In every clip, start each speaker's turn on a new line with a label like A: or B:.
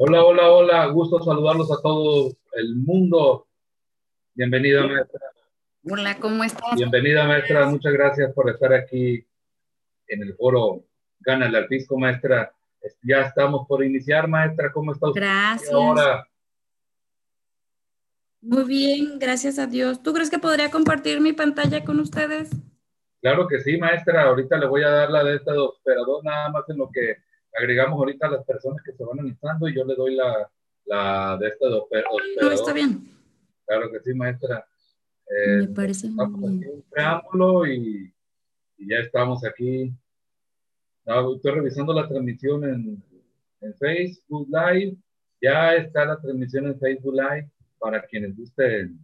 A: Hola, hola, hola. Gusto saludarlos a todo el mundo. Bienvenida, maestra.
B: Hola, ¿cómo estás?
A: Bienvenida, maestra. Muchas gracias por estar aquí en el foro Gana el Pisco, maestra. Ya estamos por iniciar, maestra. ¿Cómo está usted
B: Gracias.
A: ahora?
B: Muy bien, gracias a Dios. ¿Tú crees que podría compartir mi pantalla con ustedes?
A: Claro que sí, maestra. Ahorita le voy a dar la de esta de operador, nada más en lo que agregamos ahorita a las personas que se van analizando y yo le doy la, la de esta de operador.
B: No, está bien.
A: Claro que sí, maestra. Eh,
B: Me parece muy bien.
A: un preámbulo y, y ya estamos aquí. No, estoy revisando la transmisión en, en Facebook Live. Ya está la transmisión en Facebook Live para quienes gusten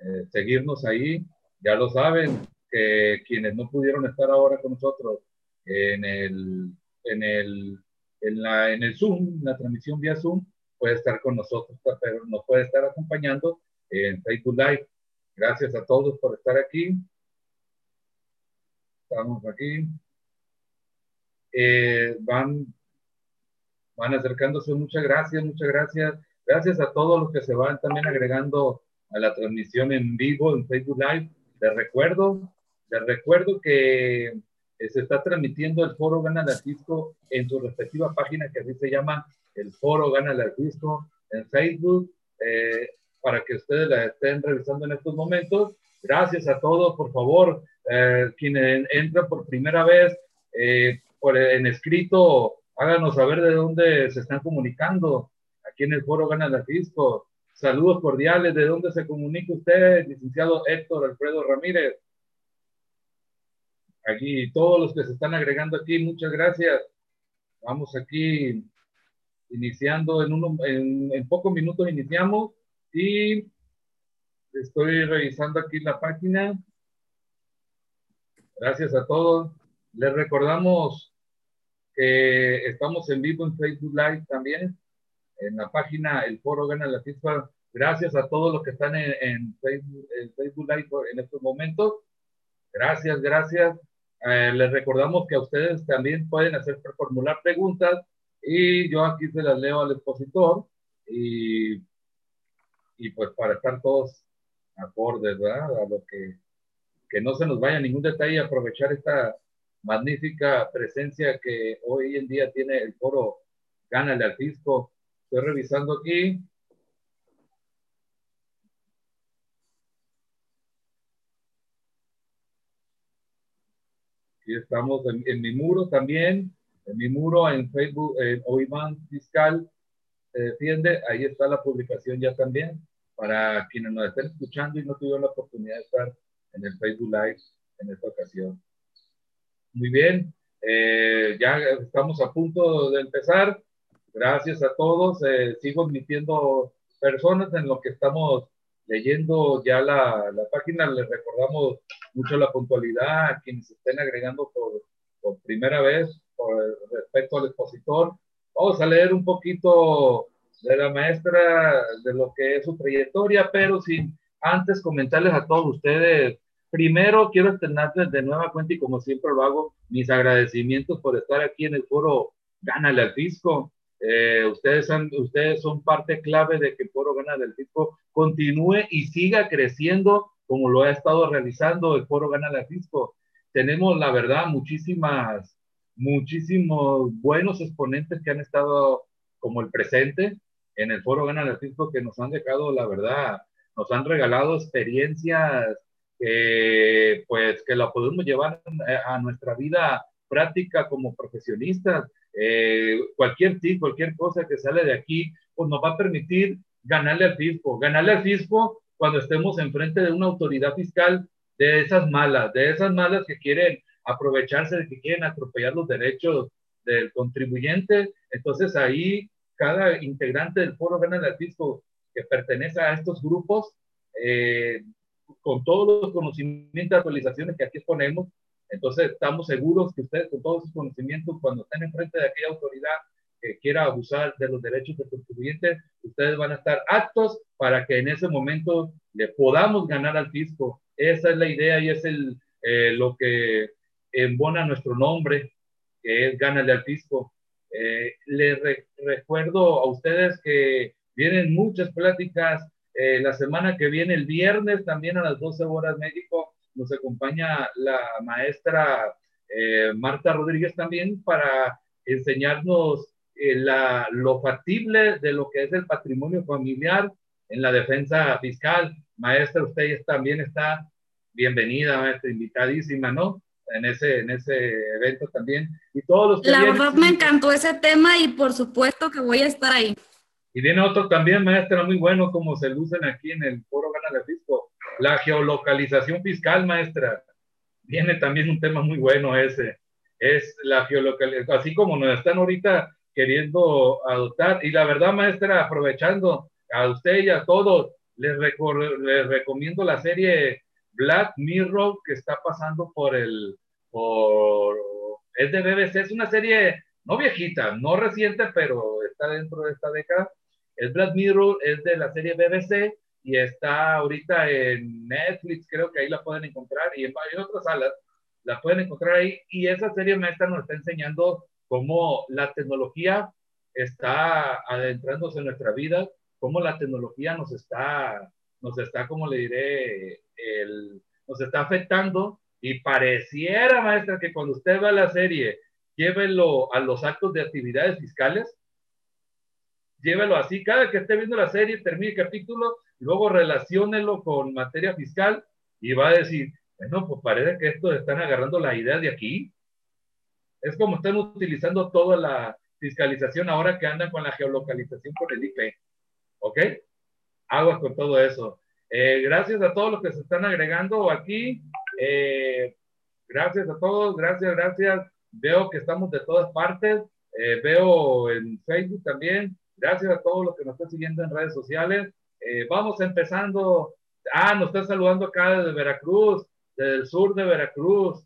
A: eh, seguirnos ahí. Ya lo saben, que quienes no pudieron estar ahora con nosotros en el, en el, en la, en el Zoom, la transmisión vía Zoom, puede estar con nosotros, pero nos puede estar acompañando en Facebook Live. Gracias a todos por estar aquí. Estamos aquí. Eh, van, van acercándose. Muchas gracias, muchas gracias. Gracias a todos los que se van también agregando a la transmisión en vivo en Facebook Live. Les recuerdo, les recuerdo que se está transmitiendo el foro Gana la Disco en su respectiva página que así se llama el foro Gana la Disco en Facebook eh, para que ustedes la estén revisando en estos momentos. Gracias a todos, por favor, eh, quienes entran por primera vez por, en escrito, háganos saber de dónde se están comunicando aquí en el foro Gana la Disco. Saludos cordiales, ¿de dónde se comunica usted, licenciado Héctor Alfredo Ramírez? Aquí todos los que se están agregando aquí, muchas gracias. Vamos aquí iniciando en, uno, en, en pocos minutos iniciamos y estoy revisando aquí la página. Gracias a todos. Les recordamos que estamos en vivo en Facebook Live también, en la página El Foro Gana la FIFA. Gracias a todos los que están en, en Facebook, en Facebook Live en estos momentos. Gracias, gracias. Eh, les recordamos que a ustedes también pueden hacer formular preguntas y yo aquí se las leo al expositor y, y pues para estar todos acordes, ¿verdad? A lo que, que no se nos vaya ningún detalle y aprovechar esta magnífica presencia que hoy en día tiene el foro Gánale al Fisco. Estoy revisando aquí Y estamos en, mi muro también, en mi muro en Facebook, en Oiman Fiscal se defiende, ahí está la publicación ya también, para quienes nos estén escuchando y no tuvieron la oportunidad de estar en el Facebook Live en esta ocasión. Muy bien, eh, ya estamos a punto de empezar. Gracias a todos. Eh, sigo admitiendo personas en lo que estamos leyendo ya la, la, página, les recordamos mucho la puntualidad a quienes estén agregando por, por primera vez por respecto al expositor. Vamos a leer un poquito de la maestra, de lo que es su trayectoria, pero sin antes comentarles a todos ustedes, primero quiero externarles de nueva cuenta y como siempre lo hago, mis agradecimientos por estar aquí en el foro Gánale al Fisco. Eh, ustedes, son, parte clave de que Foro Gana del Fisco continúe y siga creciendo como lo ha estado realizando el Foro Gana del Fisco. Tenemos, la verdad, muchísimas, muchísimos buenos exponentes que han estado como el presente en el Foro Gana del Fisco que nos han dejado, la verdad, nos han regalado experiencias pues que la podemos llevar a nuestra vida práctica como profesionistas eh, cualquier tip, cualquier cosa que sale de aquí, pues nos va a permitir ganarle al fisco, ganarle al fisco cuando estemos enfrente de una autoridad fiscal de esas malas, de esas malas que quieren aprovecharse, de que quieren atropellar los derechos del contribuyente. Entonces ahí cada integrante del foro gana al fisco que pertenece a estos grupos, eh, con todos los conocimientos y actualizaciones que aquí exponemos, entonces, estamos seguros que ustedes, con todos sus conocimientos, cuando estén enfrente de aquella autoridad que quiera abusar de los derechos del contribuyente, ustedes van a estar aptos para que en ese momento le podamos ganar al fisco. Esa es la idea y es el, eh, lo que embona nuestro nombre, que es Gánale al fisco. Eh, les recuerdo a ustedes que vienen muchas pláticas. Eh, la semana que viene, el viernes, también a las 12 horas México, nos acompaña la maestra eh, Marta Rodríguez también para enseñarnos eh, la, lo factible de lo que es el patrimonio familiar en la defensa fiscal. Maestra, usted también está bienvenida, maestra, invitadísima, ¿no? En ese, en ese evento también. Y todos los
B: La verdad me encantó ese tema y por supuesto que voy a estar ahí.
A: Y viene otro también, maestra, muy bueno, como se lucen aquí en el Foro Gana de Fisco la geolocalización fiscal, maestra. Viene también un tema muy bueno ese. Es la geolocalización, así como nos están ahorita queriendo adoptar. Y la verdad, maestra, aprovechando a usted y a todos, les, les recomiendo la serie Black Mirror que está pasando por el, por, es de BBC, es una serie no viejita, no reciente, pero está dentro de esta década. Es Black Mirror, es de la serie BBC y está ahorita en Netflix, creo que ahí la pueden encontrar, y en, otras salas la pueden encontrar ahí. Y esa serie maestra nos está enseñando cómo la tecnología está adentrándose en nuestra vida cómo la tecnología nos está, nos está, como le diré, el, nos está afectando y pareciera, maestra, que cuando usted va a la serie, llévelo a los actos de actividades fiscales, llévelo así, cada que esté viendo la serie, termine el capítulo, luego relaciónelo con materia fiscal y va a decir, bueno, pues parece que estos están agarrando la idea de aquí. Es como están utilizando toda la fiscalización ahora que andan con la geolocalización por el IP. ¿Ok? Aguas con todo eso. Eh, gracias a todos los que se están agregando aquí. Eh, gracias a todos, gracias, gracias. Veo que estamos de todas partes. Eh, veo en Facebook también. Gracias a todos los que nos están siguiendo en redes sociales. Vamos empezando. Ah, nos está saludando acá desde Veracruz, desde el sur de Veracruz.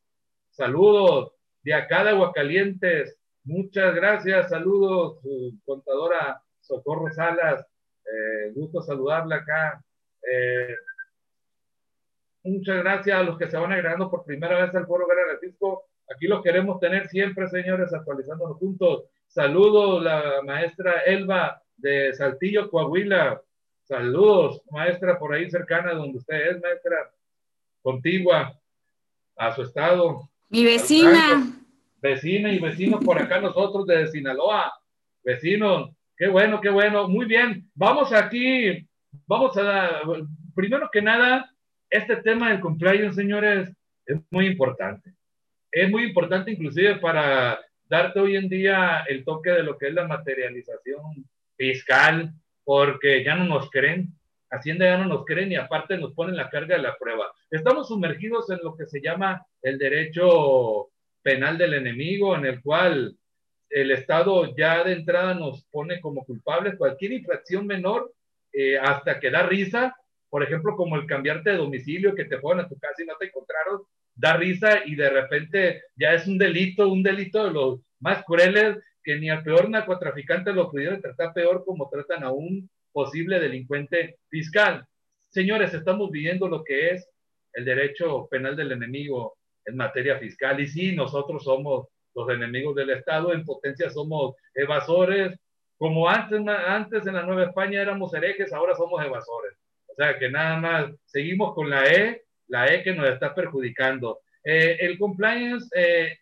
A: Saludos de acá de Aguacalientes. Muchas gracias. Saludos, contadora Socorro Salas. gusto saludarla acá. Eh, muchas gracias a los que se van agregando por primera vez al Foro Guerra Fisco. Aquí los queremos tener siempre, señores, actualizándonos juntos. Saludos, la maestra Elba de Saltillo, Coahuila. Saludos, maestra, por ahí cercana donde usted es, maestra, contigua a su estado.
B: Mi vecina.
A: Vecina y vecinos por acá nosotros de Sinaloa. Vecinos, qué bueno, qué bueno. Muy bien, vamos aquí vamos a, primero que nada, este tema del compliance, señores, es muy importante. Es muy importante inclusive para darte hoy en día el toque de lo que es la materialización fiscal, porque ya no nos creen, Hacienda ya no nos creen y aparte nos ponen la carga de la prueba. Estamos sumergidos en lo que se llama el derecho penal del enemigo, en el cual el Estado ya de entrada nos pone como culpables cualquier infracción menor eh, hasta que da risa, por ejemplo, como el cambiarte de domicilio, que te fueron a tu casa y no te encontraron, da risa y de repente ya es un delito, un delito de los más crueles que ni al peor narcotraficante lo pudieron tratar peor como tratan a un posible delincuente fiscal. Señores, estamos viviendo lo que es el derecho penal del enemigo en materia fiscal y sí, nosotros somos los enemigos del Estado, en potencia somos evasores, como antes, antes en la Nueva España éramos herejes, ahora somos evasores. O sea que nada más seguimos con la E, la E que nos está perjudicando. Eh, el compliance eh,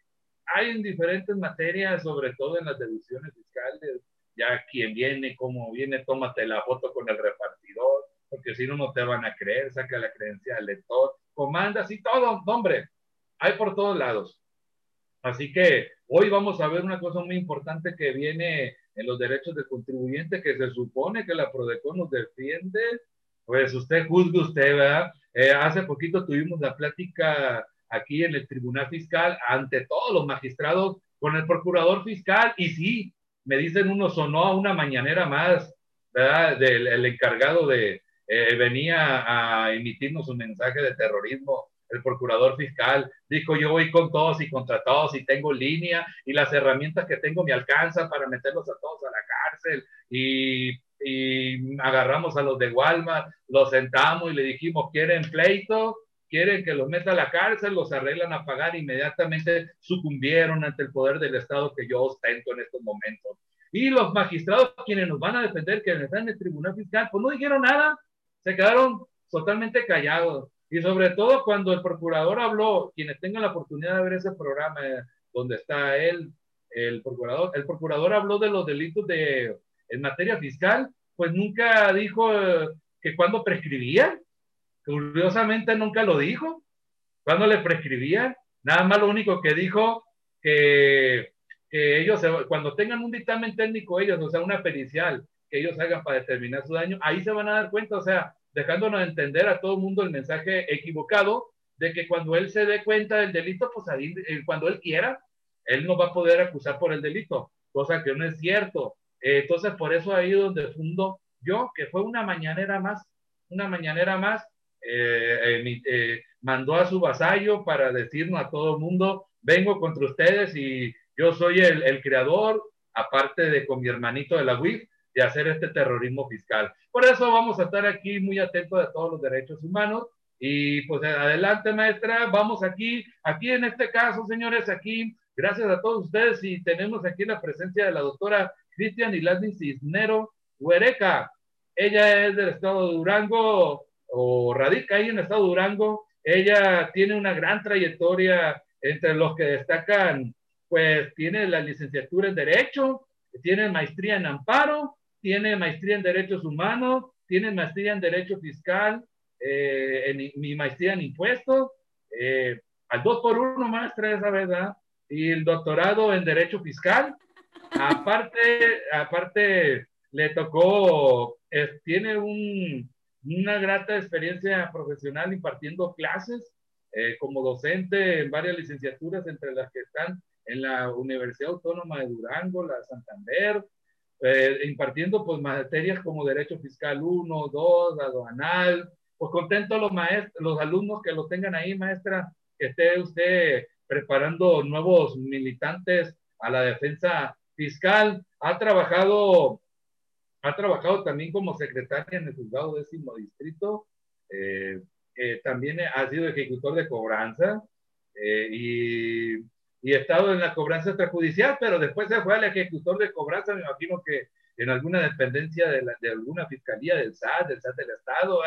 A: hay en diferentes materias, sobre todo en las deducciones fiscales. Ya quien viene, como viene, tómate la foto con el repartidor, porque si no, no te van a creer, saca la credencial del lector, comandas y todo, hombre, hay por todos lados. Así que hoy vamos a ver una cosa muy importante que viene en los derechos del contribuyente que se supone que la Prodecon nos defiende, pues usted juzgue usted, ¿verdad? Eh, hace poquito tuvimos la plática aquí en el Tribunal Fiscal ante todos los magistrados con el Procurador Fiscal y sí, me dicen uno sonó a una mañanera más, ¿verdad? Del el encargado de, eh, venía a emitirnos un mensaje de terrorismo el procurador fiscal dijo, yo voy con todos y contra todos y tengo línea y las herramientas que tengo me alcanzan para meterlos a todos a la cárcel y, y agarramos a los de Walmart, los sentamos y le dijimos, ¿quieren pleito? Quieren que los meta a la cárcel, los arreglan a pagar, inmediatamente sucumbieron ante el poder del Estado que yo ostento en estos momentos. Y los magistrados, quienes nos van a defender, que están en el Tribunal Fiscal, pues no dijeron nada, se quedaron totalmente callados. Y sobre todo cuando el procurador habló, quienes tengan la oportunidad de ver ese programa eh, donde está él, el procurador, el procurador habló de los delitos de, en materia fiscal, pues nunca dijo eh, que cuando prescribía, curiosamente nunca lo dijo, cuando le prescribía, nada más lo único que dijo que, que ellos, cuando tengan un dictamen técnico ellos, o sea, una pericial, que ellos hagan para determinar su daño, ahí se van a dar cuenta, o sea, dejándonos entender a todo el mundo el mensaje equivocado de que cuando él se dé cuenta del delito, pues ahí, eh, cuando él quiera, él no va a poder acusar por el delito, cosa que no es cierto. Eh, entonces, por eso ahí donde fundo yo, que fue una mañanera más, una mañanera más, eh, mandó a su vasallo para decirnos a todo el mundo, vengo contra ustedes y yo soy el, el creador, aparte de con mi hermanito de la UIF, de hacer este terrorismo fiscal. Por eso vamos a estar aquí muy atentos a todos los derechos humanos. Y pues adelante, maestra, vamos aquí, aquí en este caso, señores, aquí, gracias a todos ustedes y tenemos aquí la presencia de la doctora Cristian Ilasni Cisnero Huereca. ella es del estado de Durango o radica ahí en el estado de Durango. Ella tiene una gran trayectoria entre los que destacan, pues tiene la licenciatura en Derecho, tiene maestría en Amparo, tiene maestría en Derechos Humanos, tiene maestría en Derecho Fiscal, eh, en, mi maestría en Impuestos, eh, al dos por uno maestra esa verdad, y el doctorado en Derecho Fiscal. Aparte, aparte le tocó, tiene un, una grata experiencia profesional impartiendo clases eh, como docente en varias licenciaturas, entre las que están en la Universidad Autónoma de Durango, la Santander, eh, impartiendo pues materias como Derecho Fiscal 1, 2, aduanal. Pues contento los maestros, los alumnos que lo tengan ahí, maestra, que esté usted preparando nuevos militantes a la defensa fiscal. Ha trabajado, ha trabajado también como secretaria en el juzgado décimo distrito. Eh, eh, también ha sido ejecutor de cobranza eh, y, y ha estado en la cobranza extrajudicial, pero después se fue al ejecutor de cobranza, me imagino que en alguna dependencia de, de alguna fiscalía del SAT, del SAT del Estado,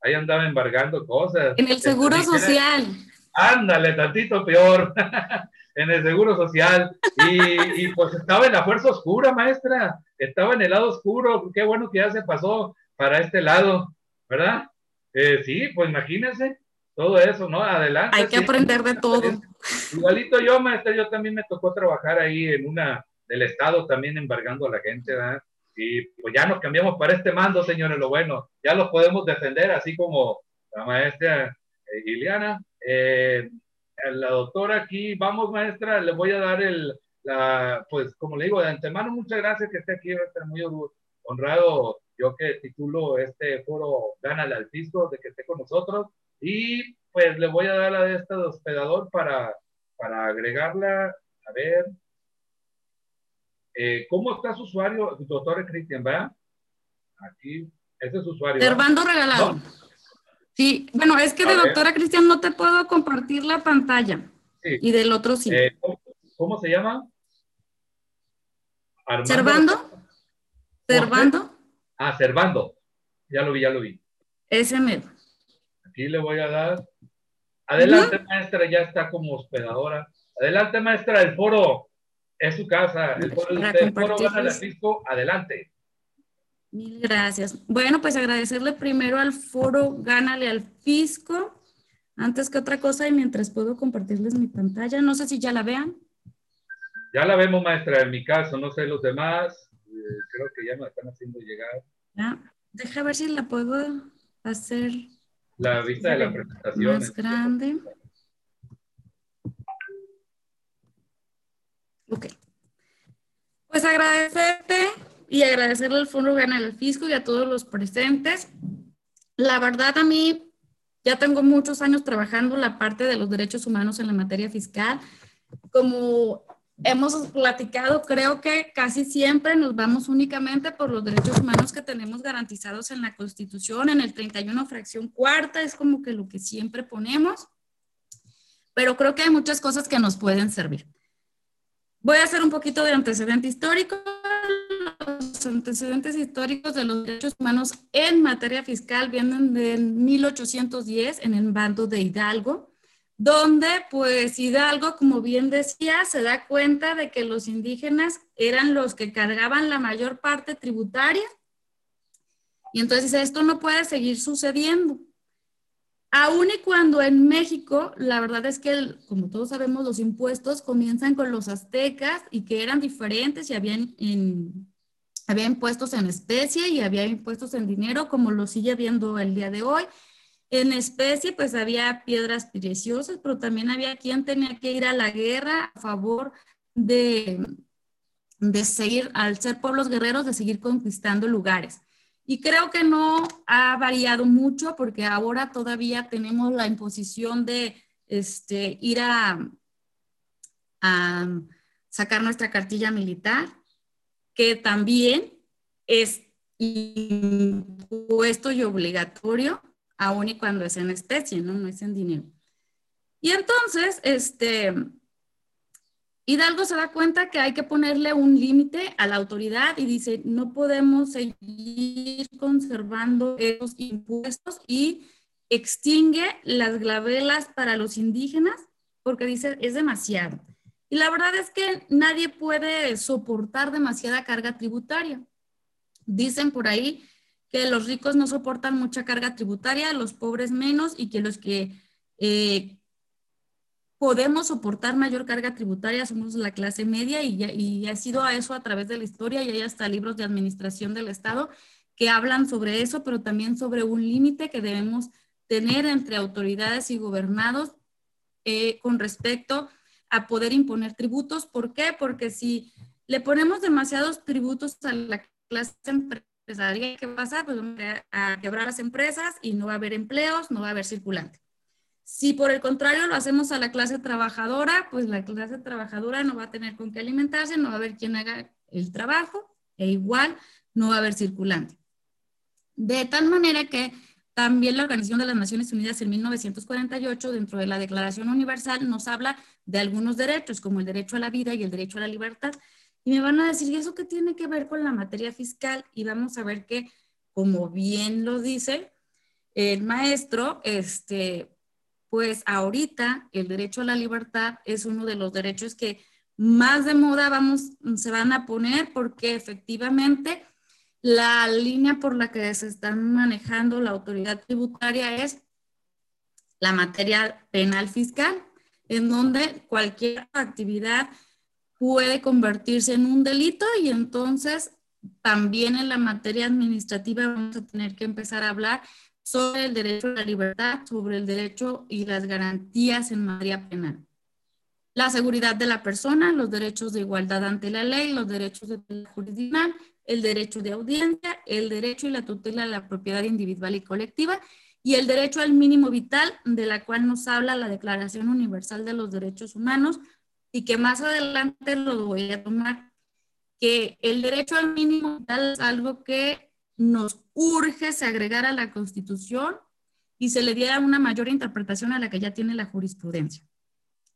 A: ahí andaba embargando cosas.
B: En el Seguro Social.
A: Ándale, tantito peor. en el Seguro Social. Y, y, pues estaba en la fuerza oscura, maestra. Estaba en el lado oscuro. Qué bueno que ya se pasó para este lado, ¿verdad? Eh, sí, pues imagínense todo eso, ¿no? Adelante.
B: Hay que aprender de todo.
A: Igualito yo, maestra, yo también me tocó trabajar ahí en una del Estado también embargando a la gente, ¿verdad? Y pues ya nos cambiamos para este mando, señores, lo bueno, ya los podemos defender, así como la maestra eh, Iliana. Eh, la doctora aquí, vamos maestra, le voy a dar el, la, pues como le digo, de antemano, muchas gracias que esté aquí, va a estar muy honrado yo que titulo este foro Gánale al Fisco, de que esté con nosotros. Y pues le voy a dar a esta de hospedador para, para agregarla. A ver. Eh, ¿Cómo está su usuario, doctor Cristian? ¿Va? Aquí, ese es su usuario.
B: Servando regalado. Sí, bueno, es que de doctora Cristian no te puedo compartir la pantalla. Sí. Y del otro sí.
A: Eh, ¿cómo, se llama?
B: Armando. ¿Servando? ¿Servando?
A: Ah, Servando. Ya lo vi, ya lo vi.
B: Ese medio.
A: Aquí le voy a dar. Adelante, maestra, ya está como hospedadora. Adelante, maestra, el foro es su casa. El foro de usted. El foro gana el fisco. Adelante.
B: Mil gracias. Bueno, pues agradecerle primero al foro Gánale al Fisco. Antes que otra cosa, y mientras puedo compartirles mi pantalla, no sé si ya la vean.
A: Ya la vemos, maestra, en mi caso, no sé los demás creo que ya me están haciendo llegar.
B: Ya, deja ver si la puedo hacer.
A: La vista de la presentación.
B: Más grande. Ok. Pues agradecerte y agradecerle al Fondo Gana el Fisco y a todos los presentes. La verdad, a mí ya tengo muchos años trabajando la parte de los derechos humanos en la materia fiscal. Como hemos platicado, creo que casi siempre nos vamos únicamente por los derechos humanos que tenemos garantizados en la Constitución, en el 31 fracción cuarta, es como que lo que siempre ponemos, pero creo que hay muchas cosas que nos pueden servir. Voy a hacer un poquito de antecedente histórico. Los antecedentes históricos de los derechos humanos en materia fiscal vienen de 1810 en el bando de Hidalgo donde pues Hidalgo, como bien decía, se da cuenta de que los indígenas eran los que cargaban la mayor parte tributaria. Y entonces esto no puede seguir sucediendo. Aún y cuando en México, la verdad es que, como todos sabemos, los impuestos comienzan con los aztecas y que eran diferentes y habían, había impuestos en especie y había impuestos en dinero, como lo sigue viendo el día de hoy. En especie, pues había piedras preciosas, pero también había quien tenía que ir a la guerra a favor de, de seguir, al ser pueblos guerreros, de seguir conquistando lugares. Y creo que no ha variado mucho porque ahora todavía tenemos la imposición de este, ir a, a sacar nuestra cartilla militar, que también es impuesto y obligatorio aún y cuando es en especie, ¿no? No es en dinero. Y entonces, este, Hidalgo se da cuenta que hay que ponerle un límite a la autoridad y dice, no podemos seguir conservando esos impuestos y extingue las glavelas para los indígenas porque dice, es demasiado. Y la verdad es que nadie puede soportar demasiada carga tributaria. Dicen por ahí que los ricos no soportan mucha carga tributaria, los pobres menos y que los que eh, podemos soportar mayor carga tributaria, somos la clase media y, ha sido a eso a través de la historia y hay hasta libros de administración del Estado que hablan sobre eso, pero también sobre un límite que debemos tener entre autoridades y gobernados eh, con respecto a poder imponer tributos. ¿Por qué? Porque si le ponemos demasiados tributos a la clase empresarial, ¿qué pasa? Pues a quebrar las empresas y no va a haber empleos, no va a haber circulante. Si por el contrario lo hacemos a la clase trabajadora, pues la clase trabajadora no va a tener con qué alimentarse, no va a haber quien haga el trabajo e igual no va a haber circulante. De tal manera que también la Organización de las Naciones Unidas en 1948, dentro de la Declaración Universal, nos habla de algunos derechos, como el derecho a la vida y el derecho a la libertad. Y me van a decir, ¿y eso qué tiene que ver con la materia fiscal? Y vamos a ver que, como bien lo dice el maestro, este, pues ahorita el derecho a la libertad es uno de los derechos que más de moda vamos, se van a poner porque efectivamente la línea por la que se está manejando la autoridad tributaria es la materia penal fiscal, en donde cualquier actividad puede convertirse en un delito y entonces también en la materia administrativa vamos a tener que empezar a hablar sobre el derecho a la libertad, sobre el derecho y las garantías en materia penal. La seguridad de la persona, los derechos de igualdad ante la ley, los derechos de la jurisdicción, el derecho de audiencia, el derecho y la tutela de la propiedad individual y colectiva y el derecho al mínimo vital, de la cual nos habla la Declaración Universal de los Derechos Humanos y que más adelante lo voy a tomar, que el derecho al mínimo vital es algo que nos urge se agregara a la Constitución y se le diera una mayor interpretación a la que ya tiene la jurisprudencia.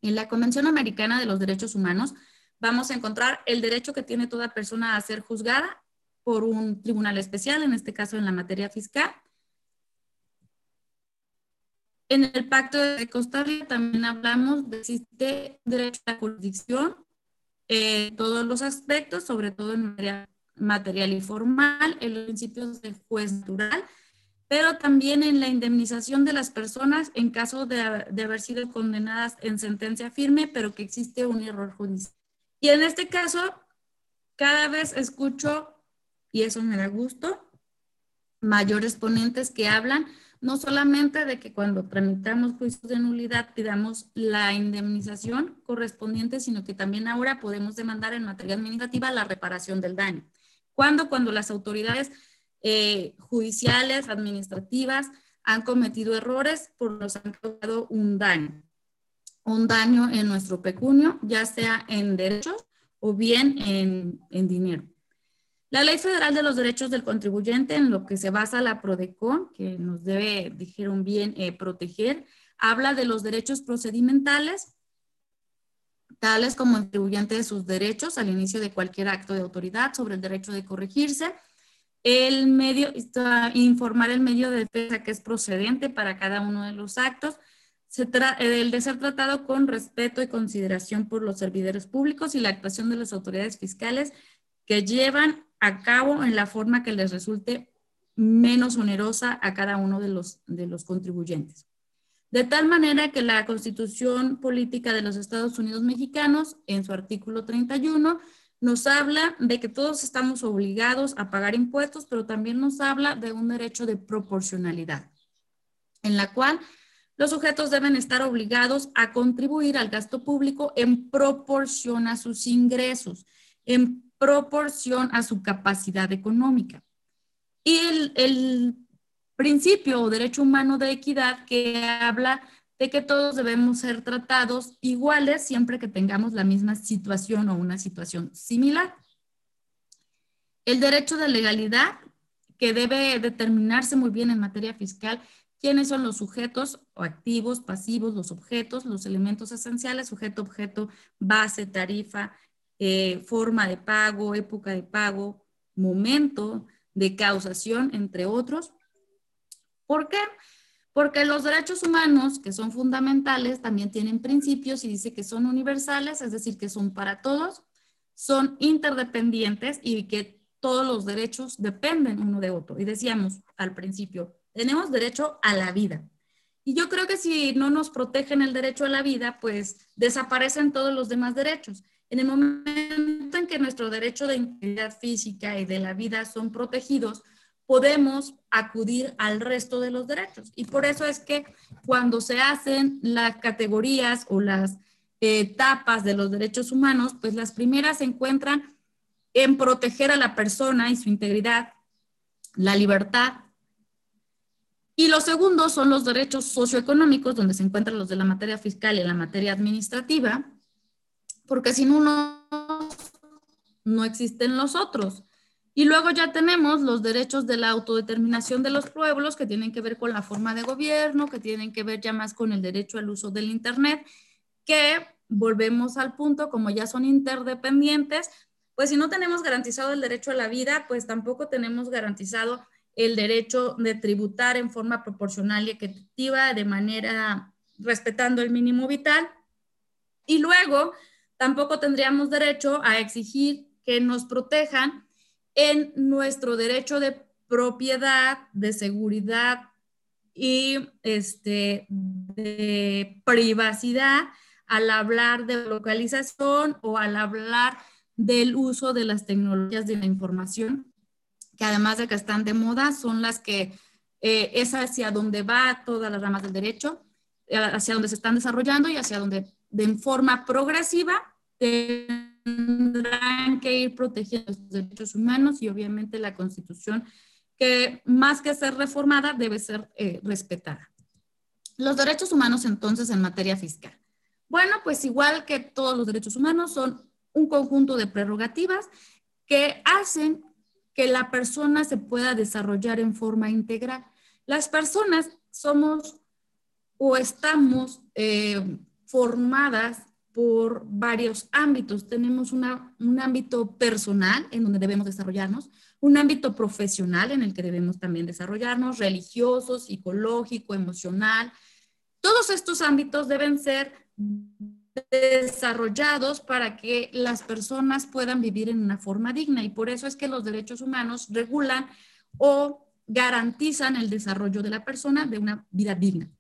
B: En la Convención Americana de los Derechos Humanos vamos a encontrar el derecho que tiene toda persona a ser juzgada por un tribunal especial, en este caso en la materia fiscal. En el Pacto de Costa Rica también hablamos de existe derecho a la jurisdicción en todos los aspectos, sobre todo en materia material y formal, en los principios de juez natural, pero también en la indemnización de las personas en caso de, haber sido condenadas en sentencia firme, pero que existe un error judicial. Y en este caso, cada vez escucho, y eso me da gusto, mayores ponentes que hablan no solamente de que cuando tramitamos juicios de nulidad pidamos la indemnización correspondiente, sino que también ahora podemos demandar en materia administrativa la reparación del daño. ¿Cuándo? Cuando las autoridades eh, judiciales, administrativas, han cometido errores por los que han causado un daño. Un daño en nuestro pecunio, ya sea en derechos o bien en, dinero. La Ley Federal de los Derechos del Contribuyente, en lo que se basa la PRODECON, que nos debe, dijeron bien, eh, proteger, habla de los derechos procedimentales tales como contribuyente de sus derechos al inicio de cualquier acto de autoridad sobre el derecho de corregirse, el medio, informar el medio de defensa que es procedente para cada uno de los actos, el de ser tratado con respeto y consideración por los servidores públicos y la actuación de las autoridades fiscales que llevan a cabo en la forma que les resulte menos onerosa a cada uno de los, de los contribuyentes. De tal manera que la Constitución Política de los Estados Unidos Mexicanos, en su artículo 31, nos habla de que todos estamos obligados a pagar impuestos, pero también nos habla de un derecho de proporcionalidad, en la cual los sujetos deben estar obligados a contribuir al gasto público en proporción a sus ingresos, en proporción a su capacidad económica. Y el, principio o derecho humano de equidad que habla de que todos debemos ser tratados iguales siempre que tengamos la misma situación o una situación similar. El derecho de legalidad, que debe determinarse muy bien en materia fiscal quiénes son los sujetos o activos, pasivos, los objetos, los elementos esenciales, sujeto, objeto, base, tarifa, eh, forma de pago, época de pago, momento de causación, entre otros. ¿Por qué? Porque los derechos humanos, que son fundamentales, también tienen principios y dice que son universales, es decir, que son para todos, son interdependientes y que todos los derechos dependen uno de otro. Y decíamos al principio, tenemos derecho a la vida. Y yo creo que si no nos protegen el derecho a la vida, pues desaparecen todos los demás derechos. En el momento en que nuestro derecho de integridad física y de la vida son protegidos, podemos acudir al resto de los derechos. Y por eso es que cuando se hacen las categorías o las etapas de los derechos humanos, pues las primeras se encuentran en proteger a la persona y su integridad, la libertad, y los segundos son los derechos socioeconómicos, donde se encuentran los de la materia fiscal y la materia administrativa, porque sin uno no existen los otros. Y luego ya tenemos los derechos de la autodeterminación de los pueblos, que tienen que ver con la forma de gobierno, que tienen que ver ya más con el derecho al uso del Internet, que volvemos al punto, como ya son interdependientes, pues si no tenemos garantizado el derecho a la vida, pues tampoco tenemos garantizado el derecho de tributar en forma proporcional y equitativa de manera respetando el mínimo vital. Y luego tampoco tendríamos derecho a exigir que nos protejan en nuestro derecho de propiedad, de seguridad y este, de privacidad al hablar de localización o al hablar del uso de las tecnologías de la información que además de que están de moda, son las que eh, es hacia donde va todas las ramas del derecho, eh, hacia donde se están desarrollando y hacia donde de forma progresiva tendrán que ir protegiendo los derechos humanos y obviamente la constitución que más que ser reformada debe ser eh, respetada. Los derechos humanos entonces en materia fiscal. Bueno, pues igual que todos los derechos humanos son un conjunto de prerrogativas que hacen que la persona se pueda desarrollar en forma integral. Las personas somos o estamos eh, formadas por varios ámbitos. Tenemos un ámbito personal en donde debemos desarrollarnos, un ámbito profesional en el que debemos también desarrollarnos, religioso, psicológico, emocional. Todos estos ámbitos deben ser desarrollados para que las personas puedan vivir en una forma digna. Y por eso es que los derechos humanos regulan o garantizan el desarrollo de la persona de una vida digna.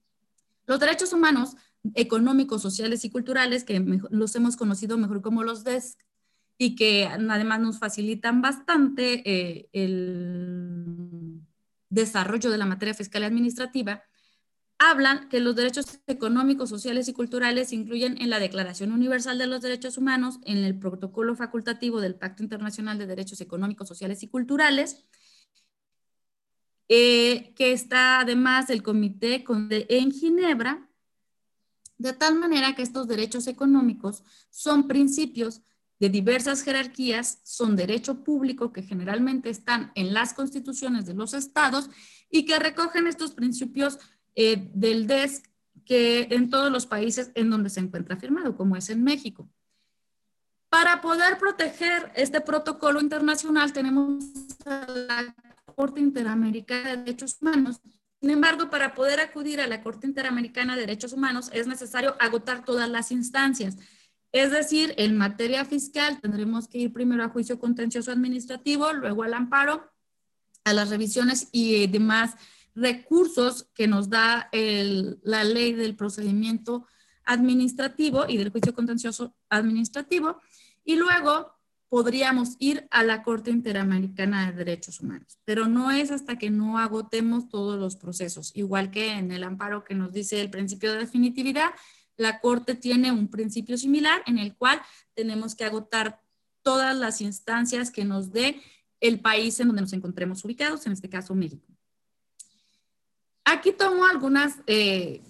B: Los derechos humanos económicos, sociales y culturales, que los hemos conocido mejor como los DESC, y que además nos facilitan bastante eh, el desarrollo de la materia fiscal y administrativa, hablan que los derechos económicos, sociales y culturales incluyen en la Declaración Universal de los Derechos Humanos, en el protocolo facultativo del Pacto Internacional de Derechos Económicos, Sociales y Culturales, eh, que está además el Comité en Ginebra, de tal manera que estos derechos económicos son principios de diversas jerarquías, son derecho público que generalmente están en las constituciones de los estados y que recogen estos principios eh, del DESC que en todos los países en donde se encuentra firmado, como es en México. Para poder proteger este protocolo internacional tenemos la Corte Interamericana de Derechos Humanos. Sin embargo, para poder acudir a la Corte Interamericana de Derechos Humanos es necesario agotar todas las instancias. Es decir, en materia fiscal tendremos que ir primero a juicio contencioso administrativo, luego al amparo, a las revisiones y demás recursos que nos da la ley del procedimiento administrativo y del juicio contencioso administrativo, y luego podríamos ir a la Corte Interamericana de Derechos Humanos, pero no es hasta que no agotemos todos los procesos, igual que en el amparo que nos dice el principio de definitividad, la Corte tiene un principio similar en el cual tenemos que agotar todas las instancias que nos dé el país en donde nos encontremos ubicados, en este caso México. Aquí tomo algunas eh,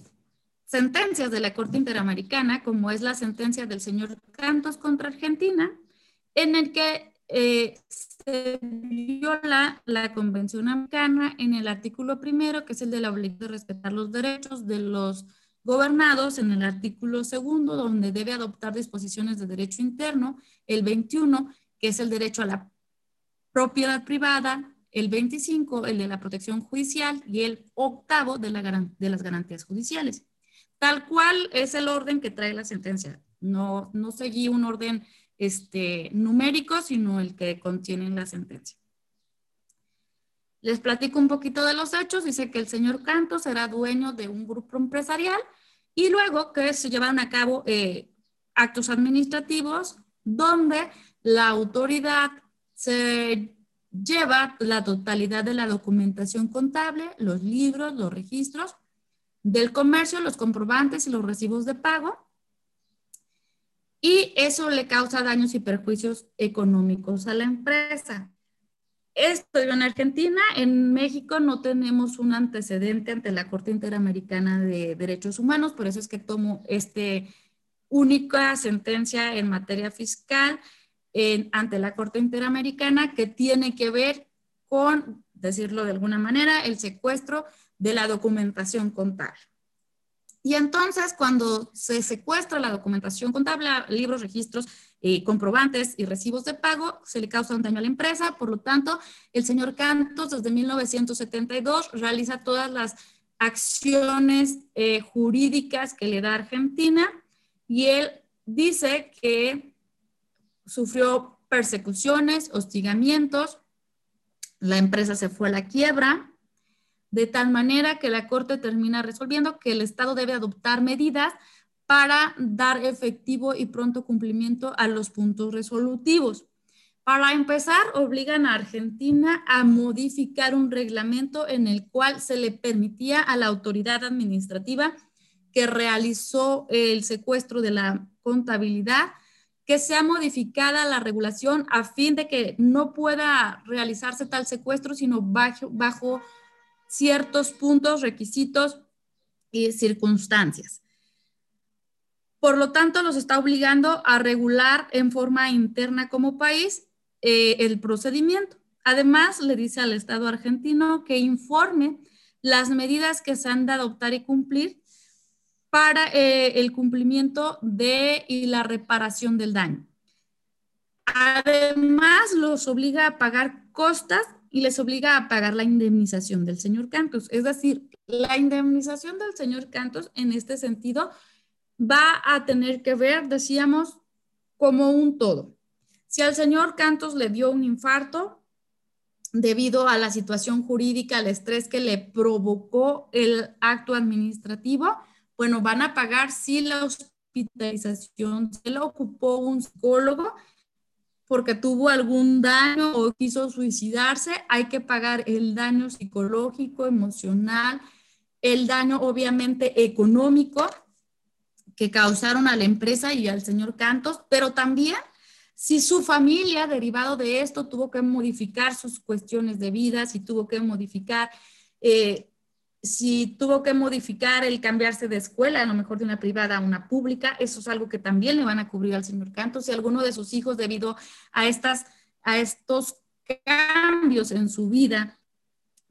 B: sentencias de la Corte Interamericana, como es la sentencia del señor Cantos contra Argentina, en el que eh, se viola la Convención Americana en el artículo primero, que es el de la obligación de respetar los derechos de los gobernados, en el artículo segundo, donde debe adoptar disposiciones de derecho interno, el 21, que es el derecho a la propiedad privada, el 25, el de la protección judicial, y el octavo de, la, de las garantías judiciales. Tal cual es el orden que trae la sentencia. No, no seguí un orden este, numérico, sino el que contiene la sentencia. Les platico un poquito de los hechos. Dice que el señor Cantos era dueño de un grupo empresarial y luego que se llevaron a cabo eh, actos administrativos donde la autoridad se lleva la totalidad de la documentación contable, los libros, los registros del comercio, los comprobantes y los recibos de pago. Y eso le causa daños y perjuicios económicos a la empresa. Esto en Argentina, en México no tenemos un antecedente ante la Corte Interamericana de Derechos Humanos, por eso es que tomo este única sentencia en materia fiscal ante la Corte Interamericana que tiene que ver con, decirlo de alguna manera, el secuestro de la documentación contable. Y entonces, cuando se secuestra la documentación contable, libros, registros, eh, comprobantes y recibos de pago, se le causa un daño a la empresa. Por lo tanto, el señor Cantos, desde 1972, realiza todas las acciones eh, jurídicas que le da Argentina y él dice que sufrió persecuciones, hostigamientos, la empresa se fue a la quiebra, de tal manera que la Corte termina resolviendo que el Estado debe adoptar medidas para dar efectivo y pronto cumplimiento a los puntos resolutivos. Para empezar, obligan a Argentina a modificar un reglamento en el cual se le permitía a la autoridad administrativa que realizó el secuestro de la contabilidad que sea modificada la regulación a fin de que no pueda realizarse tal secuestro, sino bajo, ciertos puntos, requisitos y circunstancias. Por lo tanto, los está obligando a regular en forma interna como país eh, el procedimiento. Además, le dice al Estado argentino que informe las medidas que se han de adoptar y cumplir para eh, el cumplimiento de y la reparación del daño. Además, los obliga a pagar costas y les obliga a pagar la indemnización del señor Cantos. Es decir, la indemnización del señor Cantos en este sentido va a tener que ver, decíamos, como un todo. Si al señor Cantos le dio un infarto debido a la situación jurídica, al estrés que le provocó el acto administrativo, bueno, van a pagar si la hospitalización se lo ocupó un psicólogo porque tuvo algún daño o quiso suicidarse, hay que pagar el daño psicológico, emocional, el daño obviamente económico que causaron a la empresa y al señor Cantos, pero también si su familia, derivado de esto, tuvo que modificar sus cuestiones de vida, si tuvo que modificar eh, si tuvo que modificar el cambiarse de escuela, a lo mejor de una privada a una pública, eso es algo que también le van a cubrir al señor Cantos. Si alguno de sus hijos, debido a, estas, a estos cambios en su vida,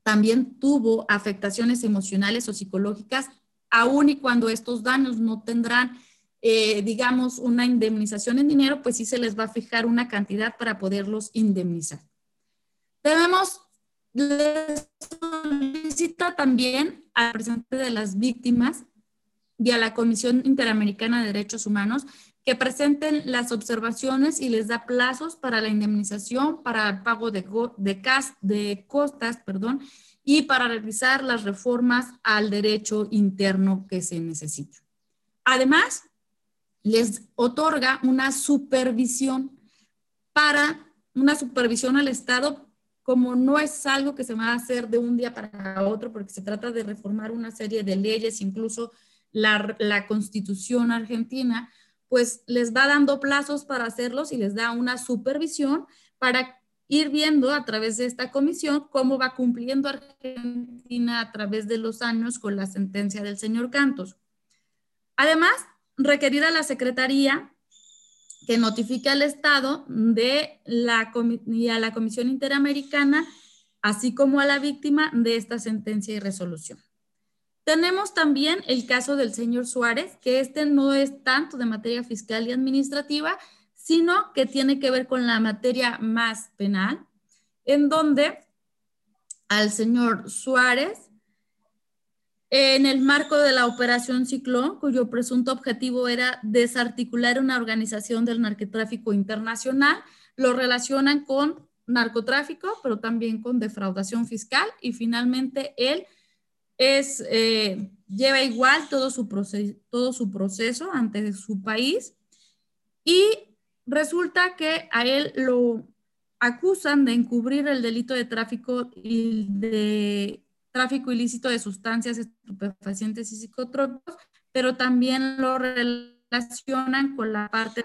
B: también tuvo afectaciones emocionales o psicológicas, aun y cuando estos daños no tendrán, eh, digamos, una indemnización en dinero, pues sí se les va a fijar una cantidad para poderlos indemnizar. Debemos le solicita también al presidente de las víctimas y a la Comisión Interamericana de Derechos Humanos que presenten las observaciones y les da plazos para la indemnización, para el pago de, de, de costas perdón, y para realizar las reformas al derecho interno que se necesita. Además, les otorga una supervisión para una supervisión al Estado como no es algo que se va a hacer de un día para otro, porque se trata de reformar una serie de leyes, incluso la, la constitución argentina, pues les va dando plazos para hacerlos y les da una supervisión para ir viendo a través de esta comisión cómo va cumpliendo Argentina a través de los años con la sentencia del señor Cantos. Además, requerida la Secretaría que notifique al Estado de la, y a la Comisión Interamericana, así como a la víctima de esta sentencia y resolución. Tenemos también el caso del señor Suárez, que este no es tanto de materia fiscal y administrativa, sino que tiene que ver con la materia más penal, en donde al señor Suárez, en el marco de la operación Ciclón, cuyo presunto objetivo era desarticular una organización del narcotráfico internacional, lo relacionan con narcotráfico, pero también con defraudación fiscal y finalmente él es, eh, lleva igual su, todo su proceso ante su país y resulta que a él lo acusan de encubrir el delito de tráfico y de tráfico ilícito de sustancias estupefacientes y psicotrópicos, pero también lo relacionan con la parte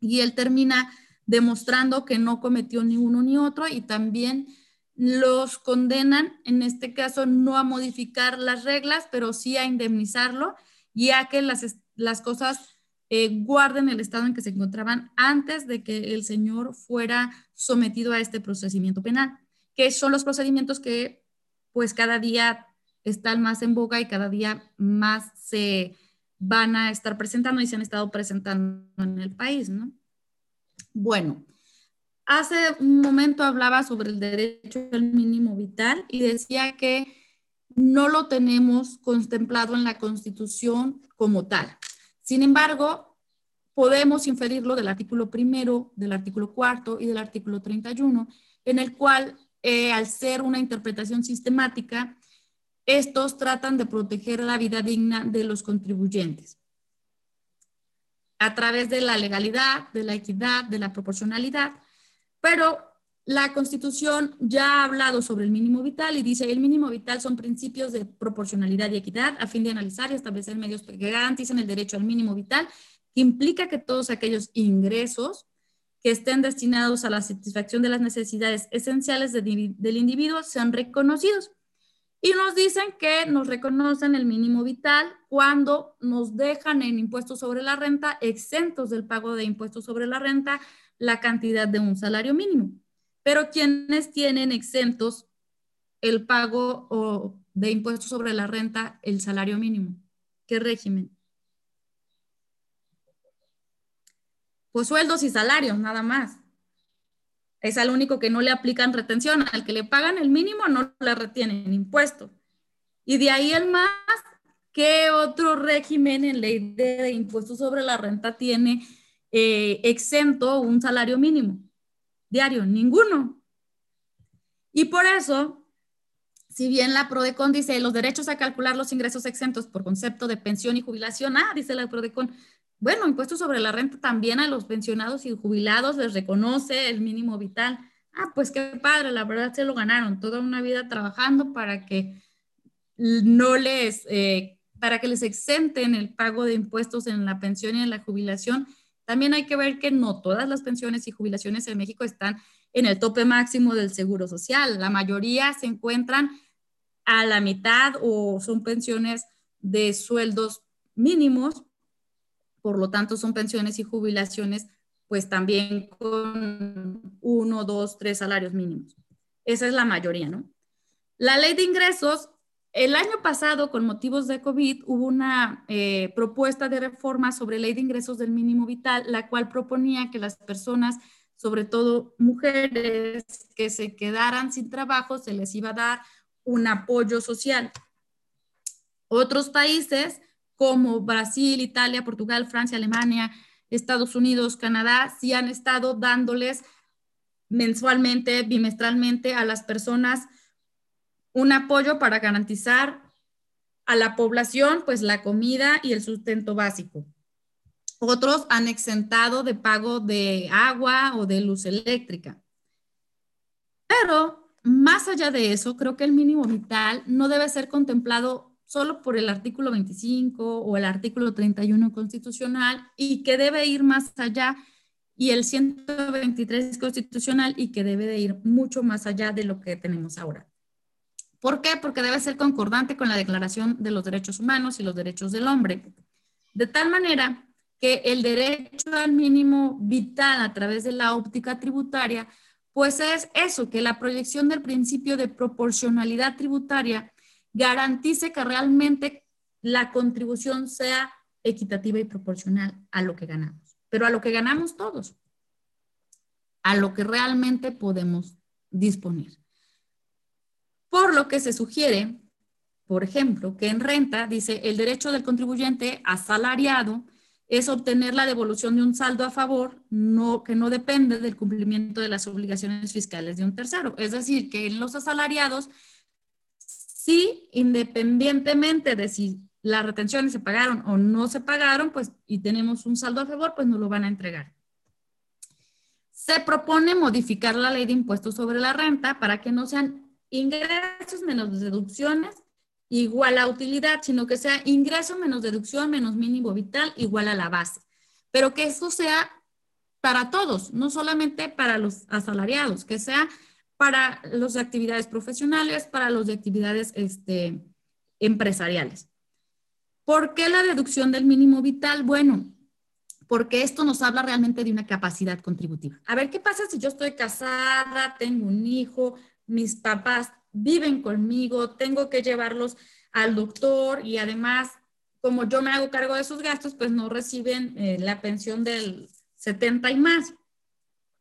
B: y él termina demostrando que no cometió ni uno ni otro y también los condenan, en este caso, no a modificar las reglas, pero sí a indemnizarlo y a que las, las cosas eh, guarden el estado en que se encontraban antes de que el señor fuera sometido a este procedimiento penal, que son los procedimientos que pues cada día están más en boga y cada día más se van a estar presentando y se han estado presentando en el país, ¿no? Bueno, Hace un momento hablaba sobre el derecho al mínimo vital y decía que no lo tenemos contemplado en la Constitución como tal. Sin embargo, podemos inferirlo del artículo primero, del artículo cuarto y del artículo 31, en el cual, eh, al ser una interpretación sistemática, estos tratan de proteger la vida digna de los contribuyentes. A través de la legalidad, de la equidad, de la proporcionalidad pero la Constitución ya ha hablado sobre el mínimo vital y dice, el mínimo vital son principios de proporcionalidad y equidad a fin de analizar y establecer medios que garanticen el derecho al mínimo vital, que implica que todos aquellos ingresos que estén destinados a la satisfacción de las necesidades esenciales del individuo sean reconocidos. Y nos dicen que nos reconocen el mínimo vital cuando nos dejan en impuestos sobre la renta exentos del pago de impuestos sobre la renta la cantidad de un salario mínimo. Pero quienes tienen exentos el pago o de impuestos sobre la renta, el salario mínimo. ¿Qué régimen? Pues sueldos y salarios, nada más. Es al único que no le aplican retención, al que le pagan el mínimo no le retienen impuesto. Y de ahí el más, ¿qué otro régimen en ley de impuestos sobre la renta tiene eh, exento un salario mínimo diario, ninguno. Y por eso, si bien la PRODECON dice los derechos a calcular los ingresos exentos por concepto de pensión y jubilación, ah, dice la PRODECON, bueno, impuestos sobre la renta también a los pensionados y jubilados les reconoce el mínimo vital. Ah, pues qué padre, la verdad se lo ganaron toda una vida trabajando para que no les, eh, para que les exenten el pago de impuestos en la pensión y en la jubilación también hay que ver que no todas las pensiones y jubilaciones en México están en el tope máximo del seguro social. La mayoría se encuentran a la mitad o son pensiones de sueldos mínimos, por lo tanto son pensiones y jubilaciones pues también con uno, dos, tres salarios mínimos. Esa es la mayoría, ¿no? La ley de ingresos el año pasado, con motivos de COVID, hubo una eh, propuesta de reforma sobre ley de ingresos del mínimo vital, la cual proponía que las personas, sobre todo mujeres, que se quedaran sin trabajo, se les iba a dar un apoyo social. Otros países como Brasil, Italia, Portugal, Francia, Alemania, Estados Unidos, Canadá, sí han estado dándoles mensualmente, bimestralmente a las personas un apoyo para garantizar a la población pues la comida y el sustento básico. Otros han exentado de pago de agua o de luz eléctrica. Pero más allá de eso, creo que el mínimo vital no debe ser contemplado solo por el artículo 25 o el artículo 31 constitucional y que debe ir más allá y el 123 constitucional y que debe de ir mucho más allá de lo que tenemos ahora. ¿Por qué? Porque debe ser concordante con la Declaración de los Derechos Humanos y los Derechos del Hombre. De tal manera que el derecho al mínimo vital a través de la óptica tributaria, pues es eso, que la proyección del principio de proporcionalidad tributaria garantice que realmente la contribución sea equitativa y proporcional a lo que ganamos, pero a lo que ganamos todos, a lo que realmente podemos disponer. Por lo que se sugiere, por ejemplo, que en renta dice el derecho del contribuyente asalariado es obtener la devolución de un saldo a favor no, que no depende del cumplimiento de las obligaciones fiscales de un tercero. Es decir, que en los asalariados, sí, independientemente de si las retenciones se pagaron o no se pagaron, pues y tenemos un saldo a favor, pues nos lo van a entregar. Se propone modificar la ley de impuestos sobre la renta para que no sean ingresos menos deducciones igual a utilidad, sino que sea ingreso menos deducción menos mínimo vital igual a la base. Pero que eso sea para todos, no solamente para los asalariados, que sea para de actividades profesionales, para de actividades este, empresariales. ¿Por qué la deducción del mínimo vital? Bueno, porque esto nos habla realmente de una capacidad contributiva. A ver, ¿qué pasa si yo estoy casada, tengo un hijo, mis papás viven conmigo, tengo que llevarlos al doctor y además, como yo me hago cargo de sus gastos, pues no reciben eh, la pensión del 70 y más.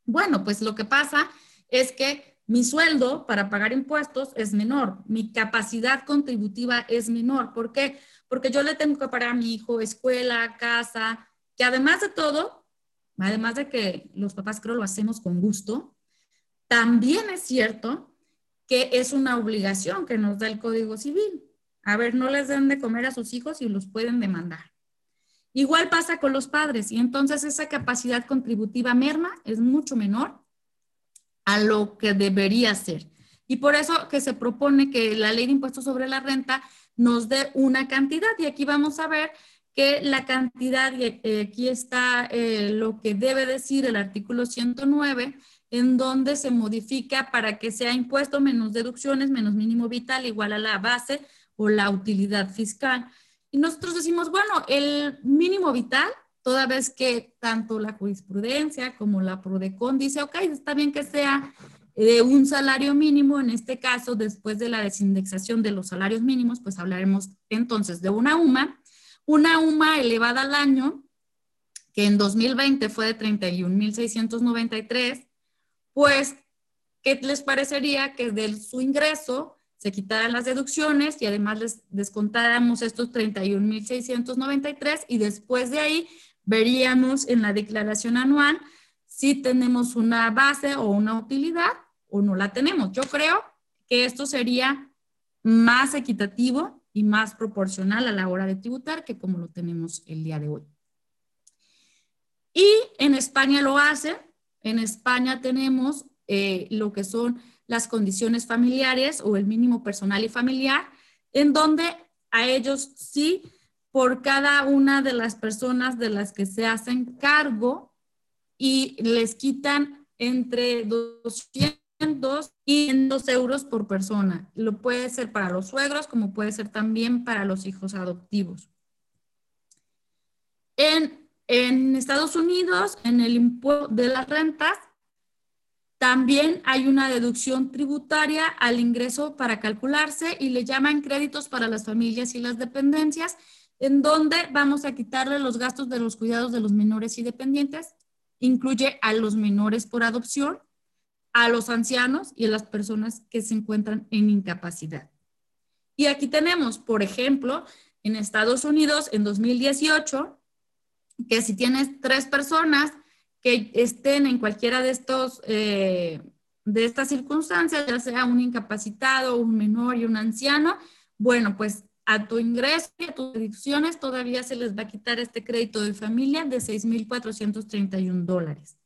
B: Bueno, pues lo que pasa es que mi sueldo para pagar impuestos es menor, mi capacidad contributiva es menor. ¿Por qué? porque yo le tengo que pagar a mi hijo escuela, casa, que además de todo, además de que los papás creo lo hacemos con gusto, también es cierto que es una obligación que nos da el Código Civil. A ver, no les den de comer a sus hijos y los pueden demandar. Igual pasa con los padres y entonces esa capacidad contributiva merma es mucho menor a lo que debería ser. Y por eso que se propone que la ley de impuestos sobre la renta nos dé una cantidad. Y aquí vamos a ver que la cantidad, y eh, aquí está eh, lo que debe decir el artículo 109, en donde se modifica para que sea impuesto menos deducciones, menos mínimo vital, igual a la base o la utilidad fiscal. Y nosotros decimos, bueno, el mínimo vital, toda vez que tanto la jurisprudencia como la PRODECON dice, ok, está bien que sea de un salario mínimo, en este caso, después de la desindexación de los salarios mínimos, pues hablaremos entonces de una UMA, una UMA elevada al año, que en 2020 fue de 31.693, pues, ¿qué les parecería que de su ingreso se quitaran las deducciones y además les descontáramos estos 31.693 y después de ahí veríamos en la declaración anual si tenemos una base o una utilidad o no la tenemos. Yo creo que esto sería más equitativo y más proporcional a la hora de tributar que como lo tenemos el día de hoy. Y en España lo hace. En España tenemos eh, lo que son las condiciones familiares o el mínimo personal y familiar, en donde a ellos sí, por cada una de las personas de las que se hacen cargo, y les quitan entre 200 y 2 euros por persona. Lo puede ser para los suegros como puede ser también para los hijos adoptivos. En, en Estados Unidos, en el impuesto de las rentas, también hay una deducción tributaria al ingreso para calcularse y le llaman créditos para las familias y las dependencias, en donde vamos a quitarle los gastos de los cuidados de los menores y dependientes incluye a los menores por adopción, a los ancianos y a las personas que se encuentran en incapacidad. Y aquí tenemos, por ejemplo, en Estados Unidos en 2018, que si tienes tres personas que estén en cualquiera de estos eh, de estas circunstancias, ya sea un incapacitado, un menor y un anciano, bueno, pues a tu ingreso y a tus deducciones todavía se les va a quitar este crédito de familia de 6.431 dólares.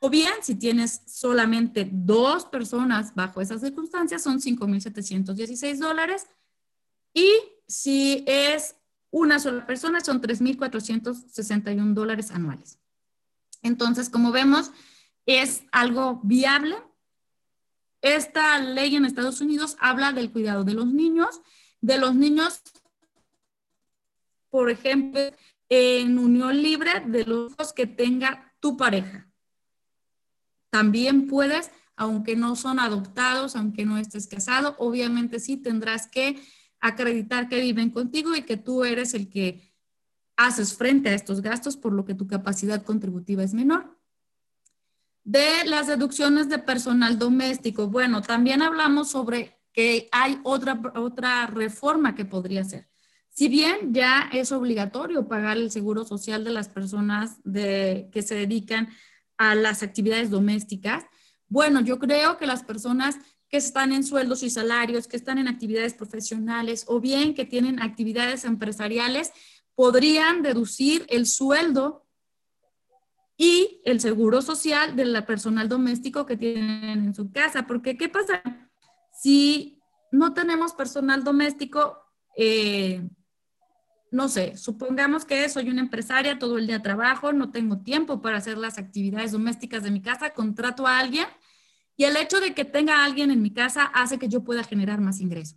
B: O bien, si tienes solamente dos personas bajo esas circunstancias, son 5.716 dólares. Y si es una sola persona, son 3.461 dólares anuales. Entonces, como vemos, es algo viable. Esta ley en Estados Unidos habla del cuidado de los niños de los niños, por ejemplo, en unión libre de los que tenga tu pareja. También puedes, aunque no son adoptados, aunque no estés casado, obviamente sí tendrás que acreditar que viven contigo y que tú eres el que haces frente a estos gastos, por lo que tu capacidad contributiva es menor. De las deducciones de personal doméstico, bueno, también hablamos sobre que hay otra, otra reforma que podría ser. Si bien ya es obligatorio pagar el seguro social de las personas de, que se dedican a las actividades domésticas, bueno, yo creo que las personas que están en sueldos y salarios, que están en actividades profesionales o bien que tienen actividades empresariales, podrían deducir el sueldo y el seguro social del personal doméstico que tienen en su casa. Porque, ¿qué pasa? Si no tenemos personal doméstico, eh, no sé, supongamos que soy una empresaria, todo el día trabajo, no tengo tiempo para hacer las actividades domésticas de mi casa, contrato a alguien y el hecho de que tenga alguien en mi casa hace que yo pueda generar más ingreso.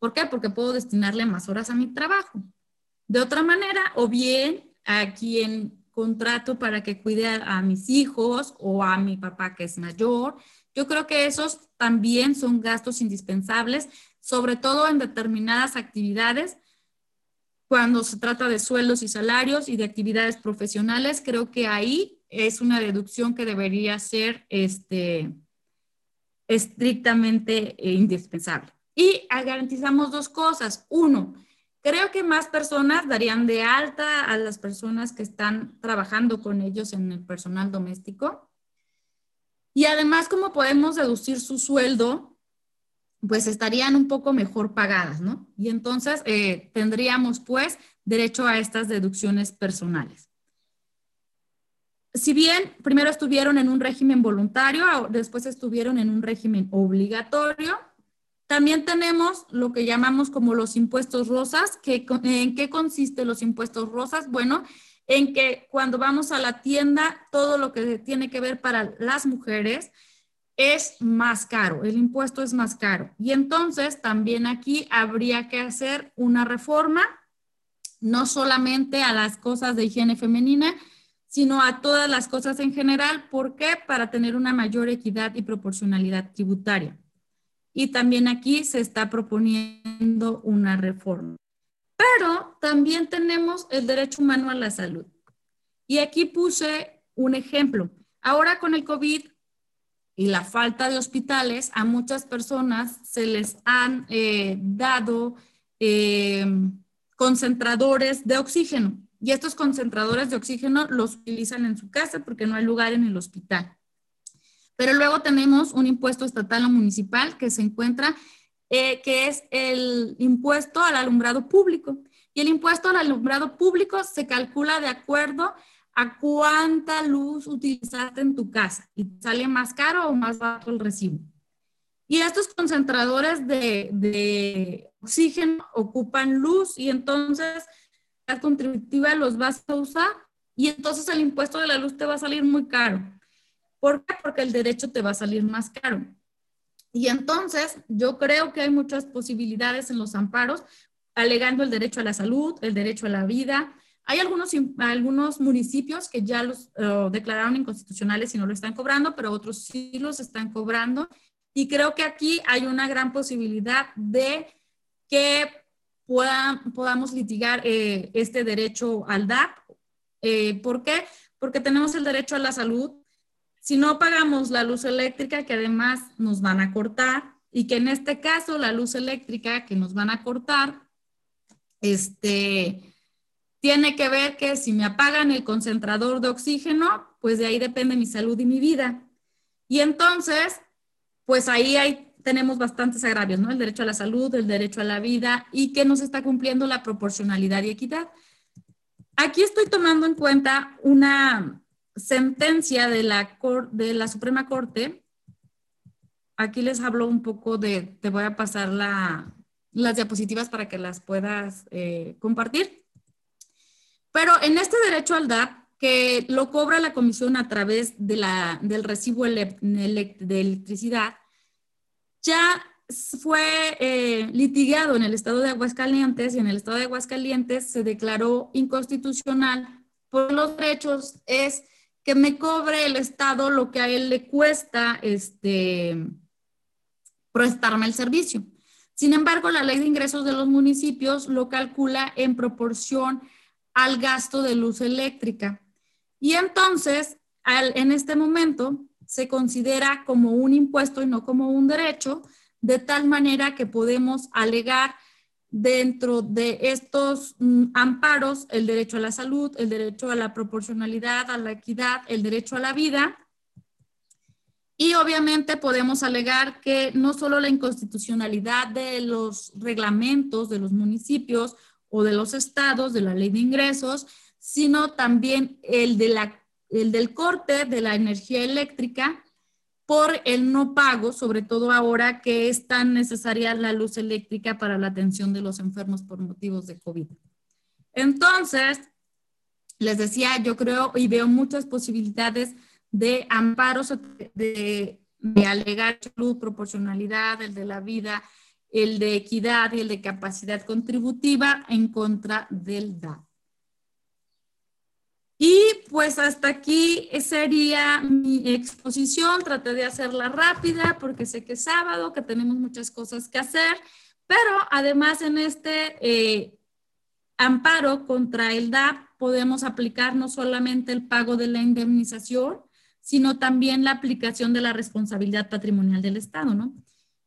B: ¿Por qué? Porque puedo destinarle más horas a mi trabajo. De otra manera, o bien a quien contrato para que cuide a, mis hijos o a mi papá que es mayor. Yo creo que esos también son gastos indispensables, sobre todo en determinadas actividades. Cuando se trata de sueldos y salarios y de actividades profesionales, creo que ahí es una deducción que debería ser este, estrictamente eh, indispensable. Y garantizamos dos cosas. Uno, creo que más personas darían de alta a las personas que están trabajando con ellos en el personal doméstico. Y además, como podemos deducir su sueldo, pues estarían un poco mejor pagadas, ¿no? Y entonces eh, tendríamos pues derecho a estas deducciones personales si bien primero estuvieron en un régimen voluntario, después estuvieron en un régimen obligatorio, también tenemos lo que llamamos como los impuestos rosas. Que, ¿En qué consiste los impuestos rosas? Bueno, en que cuando vamos a la tienda, todo lo que tiene que ver para las mujeres es más caro, el impuesto es más caro. Y entonces también aquí habría que hacer una reforma, no solamente a las cosas de higiene femenina, sino a todas las cosas en general. ¿Por qué? Para tener una mayor equidad y proporcionalidad tributaria. Y también aquí se está proponiendo una reforma. Pero también tenemos el derecho humano a la salud. Y aquí puse un ejemplo. Ahora con el COVID y la falta de hospitales, a muchas personas se les han eh, dado eh, concentradores de oxígeno. Y estos concentradores de oxígeno los utilizan en su casa porque no hay lugar en el hospital. Pero luego tenemos un impuesto estatal o municipal que se encuentra, eh, que es el impuesto al alumbrado público. Y el impuesto al alumbrado público se calcula de acuerdo a cuánta luz utilizaste en tu casa y sale más caro o más bajo el recibo. Y estos concentradores de, de oxígeno ocupan luz y entonces contributiva los vas a usar y entonces el impuesto de la luz te va a salir muy caro. ¿Por qué? Porque el derecho te va a salir más caro. Y entonces yo creo que hay muchas posibilidades en los amparos, alegando el derecho a la salud, el derecho a la vida. Hay algunos, algunos municipios que ya los uh, declararon inconstitucionales y no lo están cobrando, pero otros sí los están cobrando. Y creo que aquí hay una gran posibilidad de que podamos litigar eh, este derecho al DAP. Eh, ¿Por qué? Porque tenemos el derecho a la salud. Si no pagamos la luz eléctrica, que además nos van a cortar, y que en este caso la luz eléctrica que nos van a cortar, este, tiene que ver que si me apagan el concentrador de oxígeno, pues de ahí depende mi salud y mi vida. Y entonces, pues ahí hay tenemos bastantes agravios, ¿no? El derecho a la salud, el derecho a la vida y que no se está cumpliendo la proporcionalidad y equidad. Aquí estoy tomando en cuenta una sentencia de la, de la Suprema Corte. Aquí les hablo un poco de, te voy a pasar las diapositivas para que las puedas eh, compartir. Pero en este derecho al DAP, que lo cobra la comisión a través de la, del recibo de electricidad, ya fue eh, litigado en el estado de Aguascalientes y en el estado de Aguascalientes se declaró inconstitucional por los derechos es que me cobre el estado lo que a él le cuesta este, prestarme el servicio. Sin embargo, la ley de ingresos de los municipios lo calcula en proporción al gasto de luz eléctrica. Y entonces, en este momento, se considera como un impuesto y no como un derecho, de tal manera que podemos alegar dentro de estos mm, amparos el derecho a la salud, el derecho a la proporcionalidad, a la equidad, el derecho a la vida. Y obviamente podemos alegar que no solo la inconstitucionalidad de los reglamentos de los municipios o de los estados, de la ley de ingresos, sino también el, de la, el del corte de la energía eléctrica por el no pago, sobre todo ahora que es tan necesaria la luz eléctrica para la atención de los enfermos por motivos de COVID. Entonces, les decía, yo creo y veo muchas posibilidades de amparos, de, de alegar salud, proporcionalidad, el de la vida, el de equidad y el de capacidad contributiva en contra del DAP. Y pues hasta aquí sería mi exposición. Traté de hacerla rápida porque sé que es sábado, que tenemos muchas cosas que hacer, pero además en este eh, amparo contra el DAP podemos aplicar no solamente el pago de la indemnización, sino también la aplicación de la responsabilidad patrimonial del Estado, ¿no?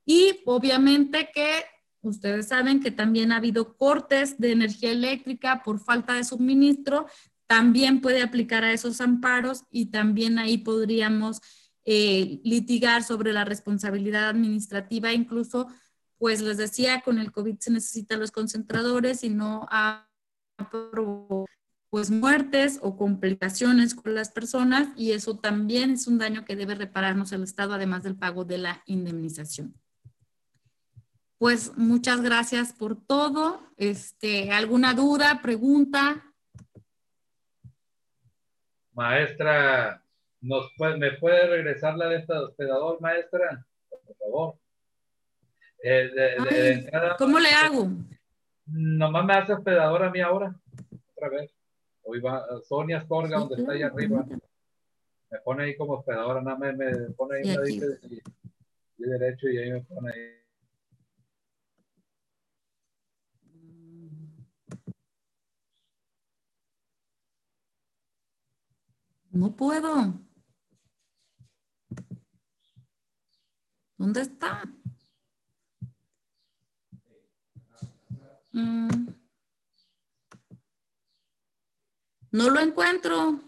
B: Y obviamente que ustedes saben que también ha habido cortes de energía eléctrica por falta de suministro también puede aplicar a esos amparos y también ahí podríamos eh, litigar sobre la responsabilidad administrativa, incluso, pues les decía, con el COVID se necesitan los concentradores y no ha pues muertes o complicaciones con las personas y eso también es un daño que debe repararnos el Estado, además del pago de la indemnización. Pues muchas gracias por todo. Este, ¿Alguna duda, pregunta?
A: Maestra, ¿nos ¿me puede regresar la de este hospedador, maestra? Por favor.
B: Eh, ¿Cómo le hago?
A: Nomás me hace hospedador a mí ahora. Otra vez. Hoy va Sonia Astorga, donde está ahí arriba. Me pone ahí como hospedadora, nada me, me pone ahí una de, derecho y ahí me pone ahí.
B: No puedo. ¿Dónde está? Mm. No lo encuentro.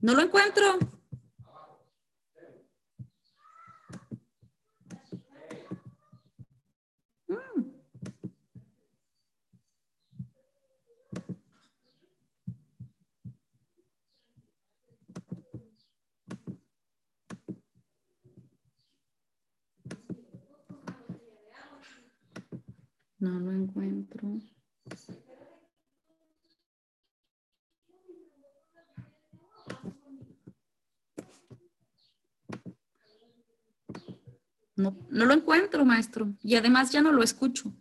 B: No lo encuentro. No lo encuentro. No, no lo encuentro, maestro. Y además ya no lo escucho.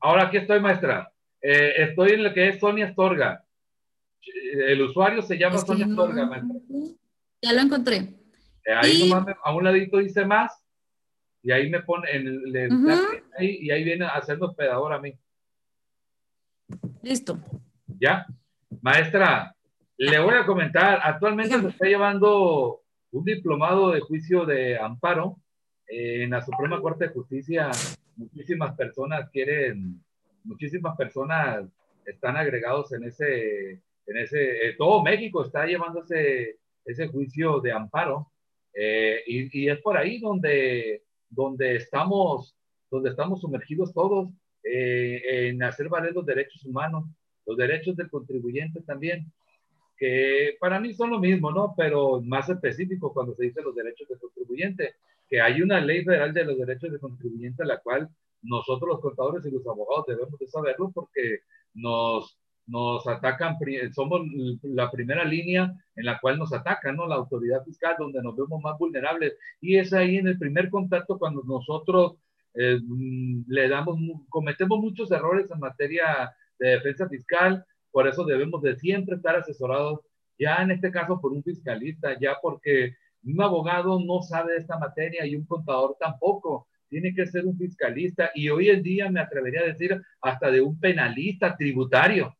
A: Ahora aquí estoy, maestra. Eh, estoy en lo que es Sonia Astorga. El usuario se llama Sonia Astorga, maestra.
B: Ya lo encontré.
A: Eh, ahí nomás a un ladito dice más y ahí me pone, en el, ahí, y ahí viene a hacerme hospedador a mí.
B: Listo.
A: ¿Ya? Maestra, le voy a comentar, actualmente se está llevando un diplomado de juicio de amparo en la Suprema Corte de Justicia. Muchísimas personas quieren, muchísimas personas están agregados en ese, en ese, eh, todo México está llevando ese, ese juicio de amparo. Eh, y, y, es por ahí donde donde estamos, donde estamos sumergidos todos eh, en hacer valer los derechos humanos, los derechos del contribuyente también, que para mí son lo mismo, ¿no? Pero más específico cuando se dice los derechos del contribuyente, que hay una ley federal de los derechos del contribuyente la cual nosotros los contadores y los abogados debemos de saberlo porque nos, nos atacan, somos la primera línea en la cual nos atacan, ¿no? La autoridad fiscal, donde nos vemos más vulnerables. Y es ahí en el primer contacto cuando nosotros eh, mm, le damos, cometemos muchos errores en materia de defensa fiscal, por eso debemos de siempre estar asesorados, ya en este caso por un fiscalista, ya porque un abogado no sabe de esta materia y un contador tampoco. Tiene que ser un fiscalista y hoy en día me atrevería a decir hasta de un penalista tributario,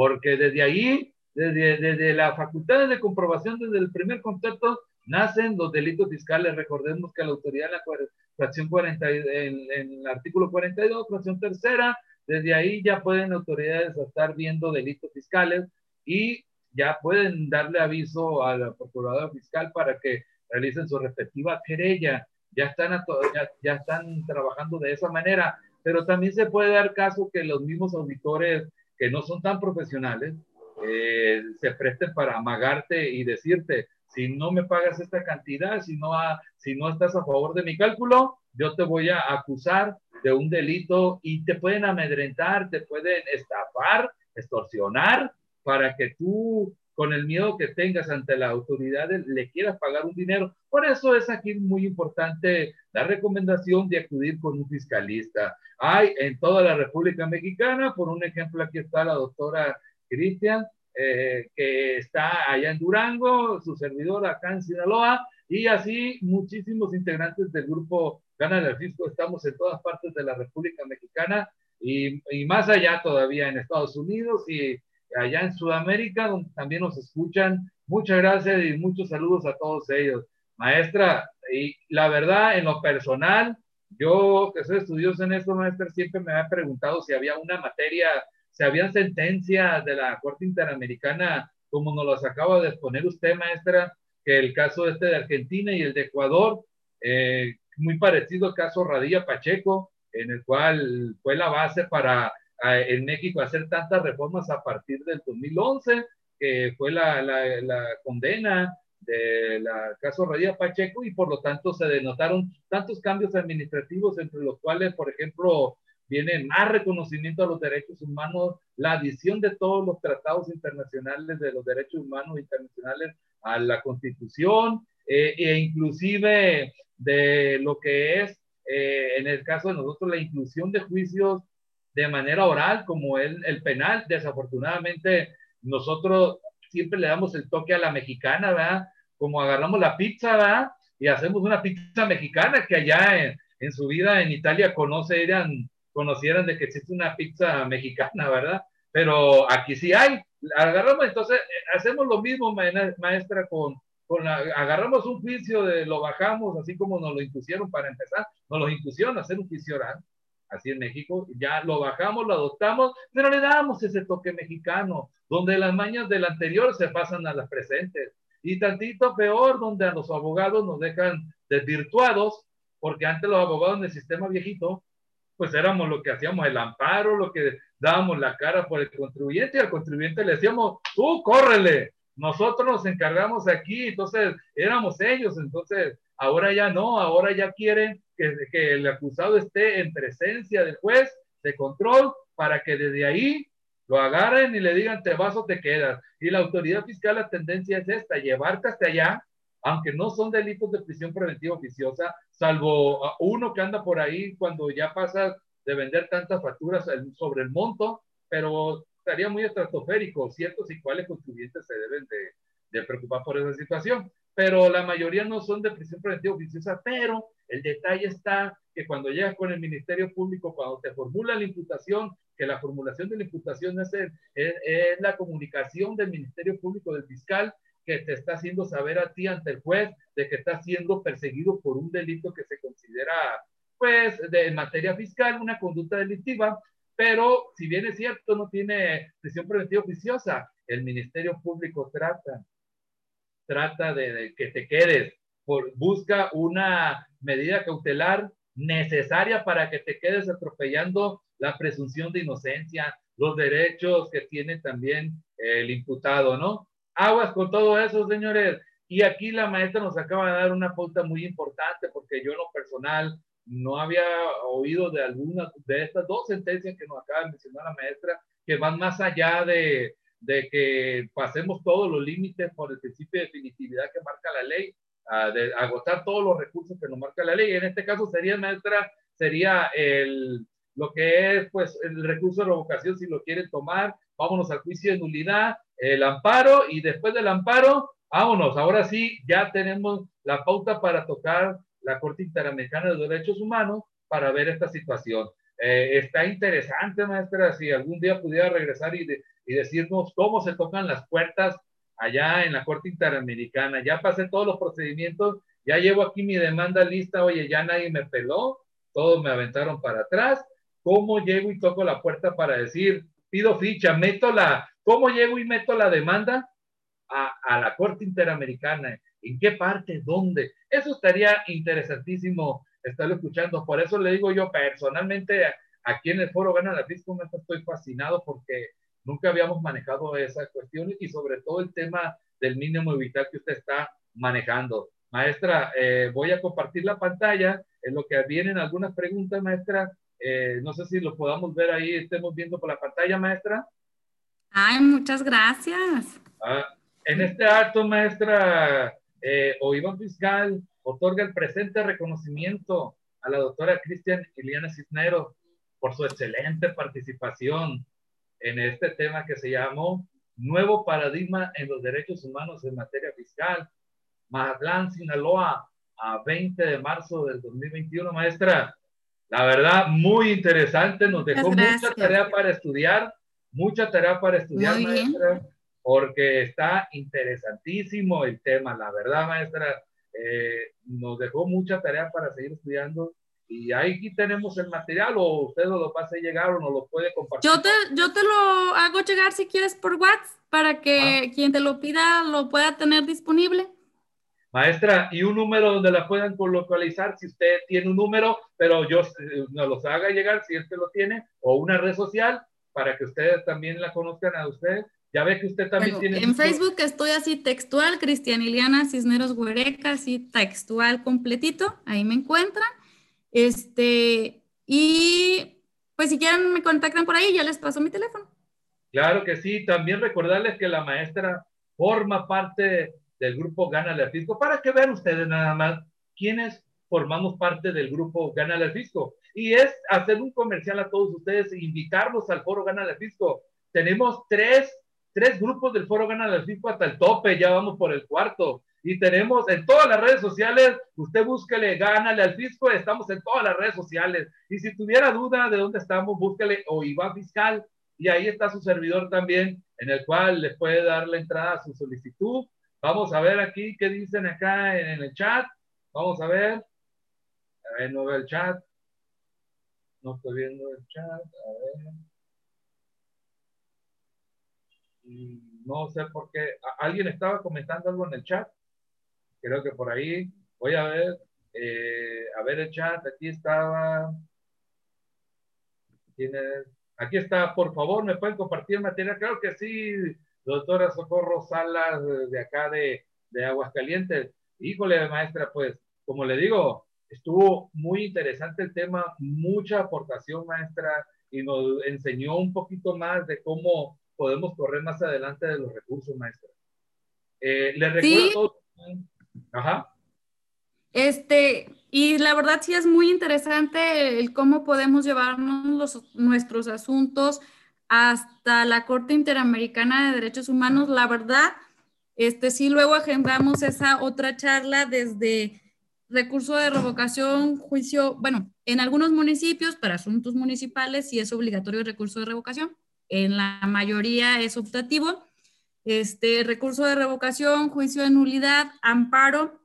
A: porque desde ahí, desde, desde la facultad de comprobación, desde el primer contacto, nacen los delitos fiscales. Recordemos que la autoridad en la fracción 40, en, en el artículo 42, fracción tercera, desde ahí ya pueden autoridades estar viendo delitos fiscales y ya pueden darle aviso a la procuradora fiscal para que realicen su respectiva querella. Ya están, ya, ya están trabajando de esa manera, pero también se puede dar caso que los mismos auditores que no son tan profesionales eh, se presten para amagarte y decirte, si no me pagas esta cantidad, si no, si no estás a favor de mi cálculo, yo te voy a acusar de un delito y te pueden amedrentar, te pueden estafar, extorsionar para que tú con el miedo que tengas ante la autoridad le quieras pagar un dinero. Por eso es aquí muy importante la recomendación de acudir con un fiscalista. Hay en toda la República Mexicana, por un ejemplo, aquí está la doctora Cristian, eh, que está allá en Durango, su servidor acá en Sinaloa, y así muchísimos integrantes del grupo Gana del Fisco, estamos en todas partes de la República Mexicana y, y, más allá todavía en Estados Unidos y allá en Sudamérica, donde también nos escuchan. Muchas gracias y muchos saludos a todos ellos. Maestra, y la verdad, en lo personal, yo que soy estudioso en esto, maestra, siempre me ha preguntado si había una materia se habían sentencias de la Corte Interamericana, como nos las acaba de exponer usted, maestra, que el caso este de Argentina y el de Ecuador, eh, muy parecido al caso Radilla Pacheco, en el cual fue la base para en México hacer tantas reformas a partir del 2011, que fue la, la, la condena del caso Radilla Pacheco y por lo tanto se denotaron tantos cambios administrativos entre los cuales, por ejemplo, viene más reconocimiento a los derechos humanos, la adición de todos los tratados internacionales de los derechos humanos internacionales a la Constitución eh, e inclusive de lo que es, eh, en el caso de nosotros, la inclusión de juicios de manera oral, como el, el penal. Desafortunadamente, nosotros siempre le damos el toque a la mexicana, ¿verdad? Como agarramos la pizza, ¿verdad? Y hacemos una pizza mexicana que allá en, en su vida en Italia conocerían conocieran de que existe una pizza mexicana, ¿verdad? Pero aquí sí hay. Agarramos, entonces, hacemos lo mismo, maestra, con, con agarramos un juicio, de, lo bajamos, así como nos lo impusieron para empezar, nos lo impusieron a hacer un juicio oral, así en México, ya lo bajamos, lo adoptamos, pero le damos ese toque mexicano, donde las mañas del anterior se pasan a las presentes, y tantito peor, donde a los abogados nos dejan desvirtuados, porque antes los abogados en el sistema viejito pues éramos lo que hacíamos el amparo, lo que dábamos la cara por el contribuyente y al contribuyente le decíamos, tú córrele, nosotros nos encargamos aquí, entonces éramos ellos, entonces ahora ya no, ahora ya quieren que, el acusado esté en presencia del juez de control para que desde ahí lo agarren y le digan te vas o te quedas. Y la autoridad fiscal la tendencia es esta, llevarte hasta allá aunque no son delitos de prisión preventiva oficiosa, salvo uno que anda por ahí cuando ya pasa de vender tantas facturas sobre el monto, pero estaría muy estratosférico, ciertos y cuáles contribuyentes se deben de, de preocupar por esa situación. Pero la mayoría no son de prisión preventiva oficiosa, pero el detalle está que cuando llegas con el Ministerio Público, cuando te formula la imputación, que la formulación de la imputación es, es la comunicación del Ministerio Público del fiscal que te está haciendo saber a ti ante el juez de que está siendo perseguido por un delito que se considera, pues, de, en materia fiscal, una conducta delictiva, pero si bien es cierto, no tiene prisión preventiva oficiosa, el Ministerio Público trata, trata de, que te quedes, por, busca una medida cautelar necesaria para que te quedes atropellando la presunción de inocencia, los derechos que tiene también el imputado, ¿no? Aguas con todo eso, señores. Y aquí la maestra nos acaba de dar una pauta muy importante porque yo en lo personal no había oído de alguna de estas dos sentencias que nos acaba de mencionar la maestra, que van más allá de, de que pasemos todos los límites por el principio de definitividad que marca la ley, de agotar todos los recursos que nos marca la ley. En este caso sería, maestra, sería el, lo que es pues el recurso de revocación si lo quieren tomar, vámonos al juicio de nulidad, el amparo y después del amparo, vámonos, ahora sí, ya tenemos la pauta para tocar la Corte Interamericana de Derechos Humanos para ver esta situación. Eh, está interesante, maestra, si algún día pudiera regresar y, y decirnos cómo se tocan las puertas allá en la Corte Interamericana. Ya pasé todos los procedimientos, ya llevo aquí mi demanda lista, oye, ya nadie me peló, todos me aventaron para atrás. ¿Cómo llego y toco la puerta para decir, pido ficha, meto la, ¿cómo llego y meto la demanda a, a la Corte Interamericana? ¿En qué parte? ¿Dónde? Eso estaría interesantísimo estarlo escuchando. Por eso le digo yo personalmente, aquí en el foro Gana la Fisco, estoy fascinado porque nunca habíamos manejado esa cuestión y sobre todo el tema del mínimo vital que usted está manejando. Maestra, eh, voy a compartir la pantalla en lo que vienen algunas preguntas, maestra. Eh, no sé si lo podamos ver ahí, estemos viendo por la pantalla, maestra.
B: Ay, muchas gracias.
A: Ah, en este acto, maestra, eh, Iván Fiscal otorga el presente reconocimiento a la doctora Cristian Iliana Cisneros por su excelente participación en este tema que se llamó Nuevo Paradigma en los Derechos Humanos en Materia Fiscal. Mazatlán, Sinaloa, a 20 de marzo del 2021, maestra. La verdad, muy interesante, nos dejó mucha tarea para estudiar, mucha tarea para estudiar, maestra, porque está interesantísimo el tema, la verdad, maestra, eh, nos dejó mucha tarea para seguir estudiando y ahí tenemos el material o usted nos lo pase llegar o nos lo puede compartir.
B: Yo te, yo te lo hago llegar si quieres por WhatsApp para que ah. quien te lo pida lo pueda tener disponible.
A: Maestra, y un número donde la puedan localizar si usted tiene un número, pero yo eh, nos los haga llegar si este lo tiene, o una red social para que ustedes también la conozcan a usted. Ya ve que usted también tiene.
B: En Facebook estoy así textual, Cristianiliana Cisneros Huereca, así textual completito, ahí me encuentran. Este, y pues si quieren me contactan por ahí, ya les paso mi teléfono.
A: Claro que sí, también recordarles que la maestra forma parte del grupo Gana el Fisco, para que vean ustedes nada más quiénes formamos parte del grupo Gana el Fisco. Y es hacer un comercial a todos ustedes e invitarlos al foro Gana el Fisco. Tenemos tres, tres grupos del foro Gana el Fisco hasta el tope, ya vamos por el cuarto y tenemos en todas las redes sociales, usted búsquele, gánale al fisco, estamos en todas las redes sociales. Y si tuviera duda de dónde estamos, búsquele o IVA Fiscal y ahí está su servidor también, en el cual le puede dar la entrada a su solicitud. Vamos a ver aquí qué dicen acá en, el chat. Vamos a ver. A ver, no veo el chat. No estoy viendo el chat. A ver. No sé por qué. ¿Alguien estaba comentando algo en el chat? creo que por ahí, voy a ver, eh, a ver el chat, aquí estaba, Aquí está, por favor, ¿me pueden compartir material? Creo que sí, doctora Socorro Salas, de acá de, de Aguascalientes. Híjole, maestra, pues, como le digo, estuvo muy interesante el tema, mucha aportación, maestra, y nos enseñó un poquito más de cómo podemos correr más adelante de los recursos, maestra. Eh, le recuerdo, Ajá.
B: Este, y la verdad sí es muy interesante el cómo podemos llevarnos los, nuestros asuntos hasta la Corte Interamericana de Derechos Humanos. La verdad, este, sí luego agendamos esa otra charla desde recurso de revocación, juicio, bueno, en algunos municipios para asuntos municipales sí es obligatorio el recurso de revocación, en la mayoría es optativo este, recurso de revocación, juicio de nulidad, amparo,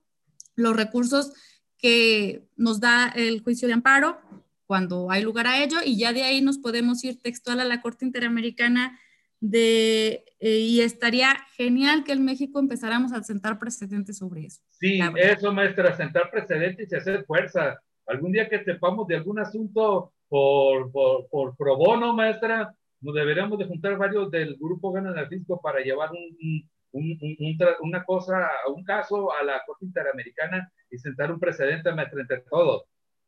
B: los recursos que nos da el juicio de amparo cuando hay lugar a ello y ya de ahí nos podemos ir textual a la Corte Interamericana de, eh, y estaría genial que en México empezáramos a sentar precedentes sobre eso.
A: Sí, eso, maestra, sentar precedentes y hacer fuerza. Algún día que sepamos de algún asunto por, por, por pro bono, maestra, nos deberíamos de juntar varios del grupo Gana del Fisco para llevar un, un, un, una cosa, un caso a la Corte Interamericana y sentar un precedente entre todos.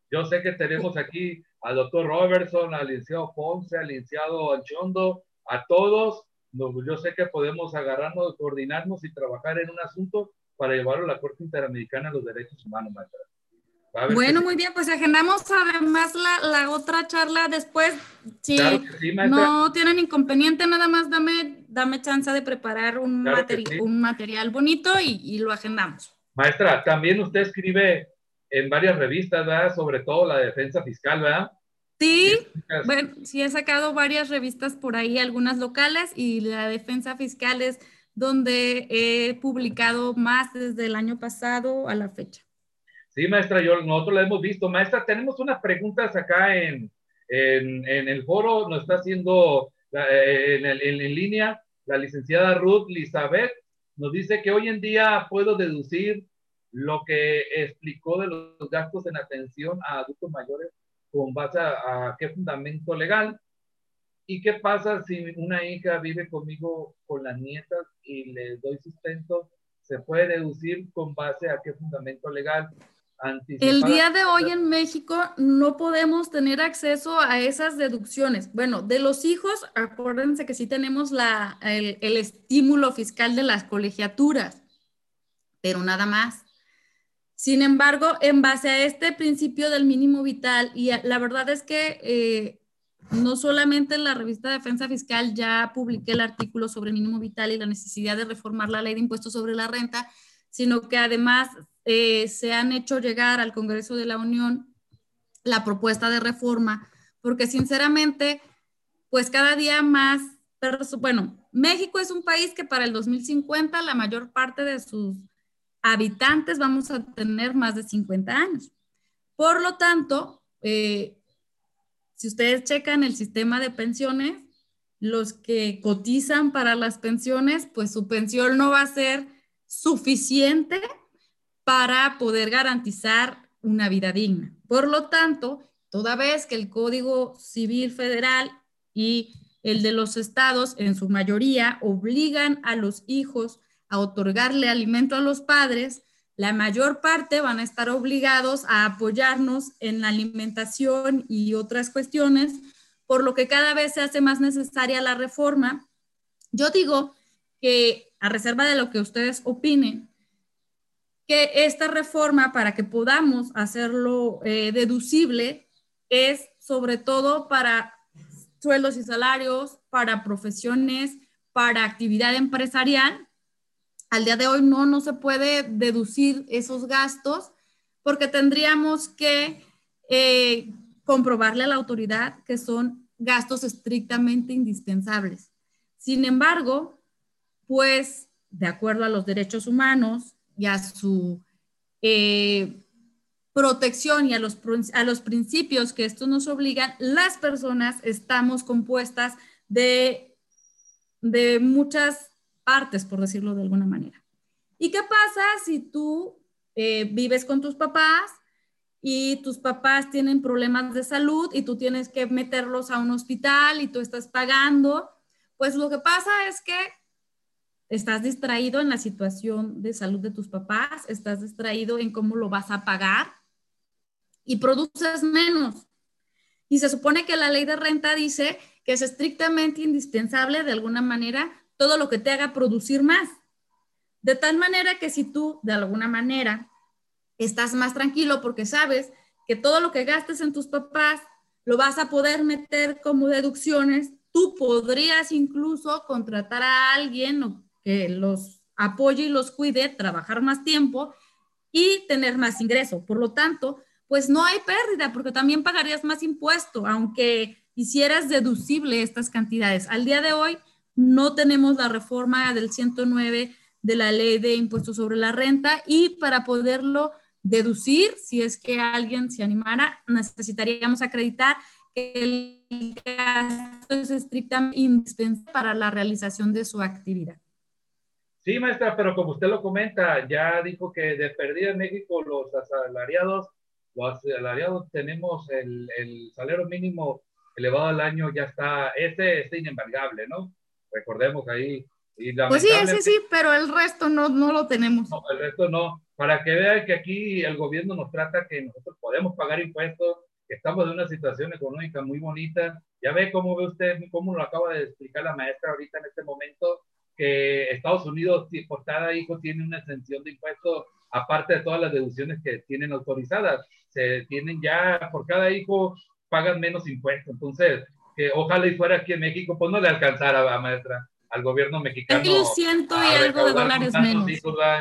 A: Yo sé que tenemos aquí al doctor Robertson, al licenciado Ponce, al licenciado Anchondo, a todos. yo sé que podemos agarrarnos, coordinarnos y trabajar en un asunto para llevarlo a la Corte Interamericana de los Derechos Humanos, maestra.
B: Bueno, muy bien, pues agendamos además la, la otra charla después. Si no tienen inconveniente, nada más dame, dame chance de preparar un, un material bonito y, y, lo agendamos.
A: Maestra, también usted escribe en varias revistas, ¿verdad? Sobre todo la defensa fiscal, ¿verdad?
B: Sí, bueno, sí he sacado varias revistas por ahí, algunas locales, y la defensa fiscal es donde he publicado más desde el año pasado a la fecha.
A: Sí, maestra, yo, nosotros la hemos visto. Maestra, tenemos unas preguntas acá en, en, en el foro, nos está haciendo eh, en, en, línea la licenciada Ruth Elizabeth, nos dice que hoy en día puedo deducir lo que explicó de los gastos en atención a adultos mayores con base a, qué fundamento legal. ¿Y qué pasa si una hija vive conmigo con las nietas y le doy sustento? ¿Se puede deducir con base a qué fundamento legal?
B: El día de hoy en México no podemos tener acceso a esas deducciones. Bueno, de los hijos, acuérdense que sí tenemos la, el, el estímulo fiscal de las colegiaturas, pero nada más. Sin embargo, en base a este principio del mínimo vital, y la verdad es que eh, no solamente en la revista Defensa Fiscal ya publiqué el artículo sobre mínimo vital y la necesidad de reformar la ley de impuestos sobre la renta, sino que además eh, se han hecho llegar al Congreso de la Unión la propuesta de reforma, porque sinceramente, pues cada día más, bueno, México es un país que para el 2050 la mayor parte de sus habitantes vamos a tener más de 50 años. Por lo tanto, eh, si ustedes checan el sistema de pensiones, los que cotizan para las pensiones, pues su pensión no va a ser suficiente para poder garantizar una vida digna. Por lo tanto, toda vez que el Código Civil Federal y el de los estados, en su mayoría, obligan a los hijos a otorgarle alimento a los padres, la mayor parte van a estar obligados a apoyarnos en la alimentación y otras cuestiones, por lo que cada vez se hace más necesaria la reforma. Yo digo que, a reserva de lo que ustedes opinen, que esta reforma, para que podamos hacerlo eh, deducible, es sobre todo para sueldos y salarios, para profesiones, para actividad empresarial, al día de hoy no, no se puede deducir esos gastos porque tendríamos que eh, comprobarle a la autoridad que son gastos estrictamente indispensables. Sin embargo, pues de acuerdo a los derechos humanos y a su eh, protección y a los, a los principios que esto nos obligan, las personas estamos compuestas de, de muchas partes, por decirlo de alguna manera. ¿Y qué pasa si tú eh, vives con tus papás y tus papás tienen problemas de salud y tú tienes que meterlos a un hospital y tú estás pagando? Pues lo que pasa es que estás distraído en la situación de salud de tus papás, estás distraído en cómo lo vas a pagar y produces menos. Y se supone que la ley de renta dice que es estrictamente indispensable de alguna manera todo lo que te haga producir más. De tal manera que si tú, de alguna manera, estás más tranquilo porque sabes que todo lo que gastes en tus papás lo vas a poder meter como deducciones, tú podrías incluso contratar a alguien que los apoye y los cuide, trabajar más tiempo y tener más ingreso. Por lo tanto, pues no hay pérdida porque también pagarías más impuesto, aunque hicieras deducible estas cantidades. Al día de hoy, no tenemos la reforma del 109 de la ley de impuestos sobre la renta y para poderlo deducir, si es que alguien se animara, necesitaríamos acreditar que el gasto es estrictamente indispensable para la realización de su actividad.
A: Sí, maestra, pero como usted lo comenta, ya dijo que de perdida en México los asalariados, los asalariados tenemos el, el salario mínimo elevado al año, ya está, ese es inembargable, ¿no? recordemos ahí
B: pues sí, ese sí, pero el resto no, no lo tenemos.
A: No, el resto no. Para que vean que aquí el gobierno nos trata que nosotros podemos pagar impuestos, que estamos en una situación económica muy bonita. Ya ve cómo ve usted, cómo lo acaba de explicar la maestra ahorita en este momento, que Estados Unidos por cada hijo tiene una exención de impuestos aparte de todas las deducciones que tienen autorizadas. Se tienen ya, por cada hijo pagan menos impuestos. Entonces, que ojalá y fuera aquí en México, pues no le alcanzara a maestra al gobierno mexicano.
B: ciento y algo de dólares menos.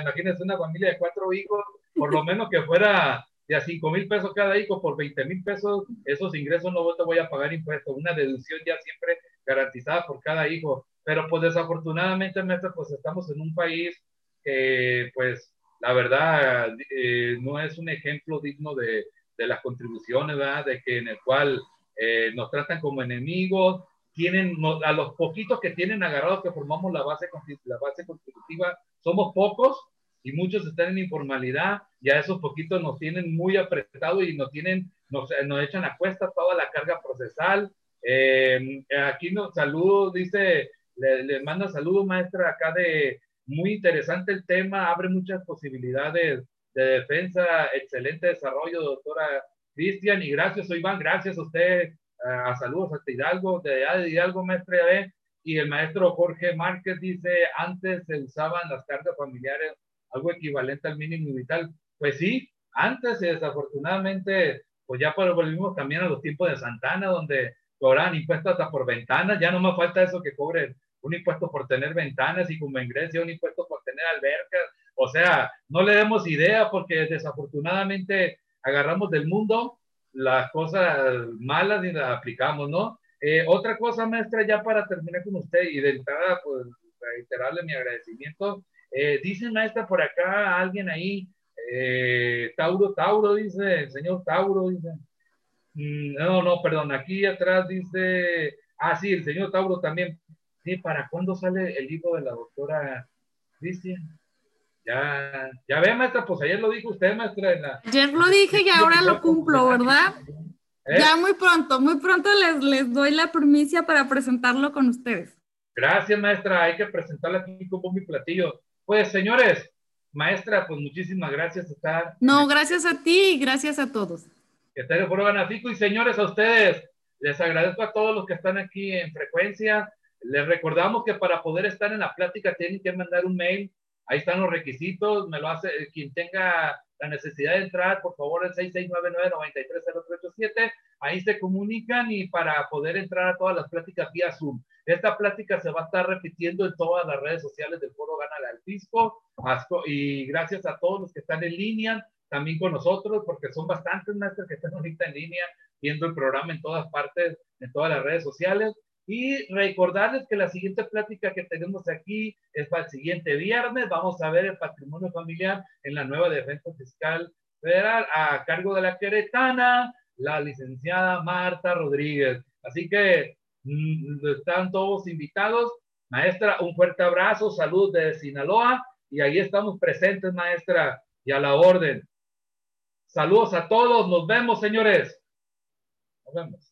A: Imagínense una familia de cuatro hijos, por lo menos que fuera de a cinco mil pesos cada hijo por 20 mil pesos, esos ingresos no te voy a pagar impuestos, una deducción ya siempre garantizada por cada hijo. Pero pues desafortunadamente, maestra, pues estamos en un país que pues la verdad eh, no es un ejemplo digno de, de las contribuciones, ¿verdad? De que en el cual eh, nos tratan como enemigos, tienen, a los poquitos que tienen agarrados que formamos la base, la base contributiva, somos pocos y muchos están en informalidad, ya esos poquitos nos tienen muy apretados y nos tienen, nos, nos echan a cuesta toda la carga procesal. Eh, aquí nos saludo, dice, le, le manda saludos maestra acá de, muy interesante el tema, abre muchas posibilidades de defensa, excelente desarrollo, doctora Cristian, y gracias, Iván, gracias a usted, a saludos a Hidalgo, de Hidalgo, maestra B, y el maestro Jorge Márquez dice, antes se usaban las cargas familiares, algo equivalente al mínimo vital. Pues sí, antes y desafortunadamente, pues ya volvimos también a los tiempos de Santana, donde cobraban impuestos hasta por ventanas, ya no me falta eso que cobren un impuesto por tener ventanas y como ingreso un impuesto por tener albercas. O sea, no le demos idea porque desafortunadamente agarramos del mundo las cosas malas y las aplicamos, ¿no? Eh, otra cosa, maestra, ya para terminar con usted y de entrada, pues reiterarle mi agradecimiento. Eh, dice, maestra, por acá alguien ahí, eh, Tauro, Tauro, dice, el señor Tauro, dice. Mm, no, no, perdón, aquí atrás dice, ah, sí, el señor Tauro también. Sí, ¿para cuándo sale el libro de la doctora Cristian? Ya, ya ve, maestra, pues ayer lo dijo usted, maestra. En la...
B: Ayer lo dije y ahora lo cumplo, ¿verdad? ¿Eh? Ya muy pronto, muy pronto les, les doy la primicia para presentarlo con ustedes.
A: Gracias, maestra. Hay que presentarla aquí como mi platillo. Pues, señores, maestra, pues muchísimas gracias. Estar...
B: No, gracias a ti y gracias a todos.
A: Que te fuera beneficio y señores, a ustedes. Les agradezco a todos los que están aquí en frecuencia. Les recordamos que para poder estar en la plática tienen que mandar un mail. Ahí están los requisitos. Me lo hace quien tenga la necesidad de entrar, por favor, el 6699-930387. Ahí se comunican y para poder entrar a todas las pláticas vía Zoom. Esta plática se va a estar repitiendo en todas las redes sociales del Foro Gana al Fisco. Y gracias a todos los que están en línea, también con nosotros, porque son bastantes maestros que están ahorita en línea viendo el programa en todas partes, en todas las redes sociales. Y recordarles que la siguiente plática que tenemos aquí es para el siguiente viernes. Vamos a ver el patrimonio familiar en la nueva defensa fiscal federal a cargo de la queretana, la licenciada Marta Rodríguez. Así que mm, están todos invitados. Maestra, un fuerte abrazo, salud de Sinaloa y ahí estamos presentes, maestra, y a la orden. Saludos a todos, nos vemos, señores. Nos vemos.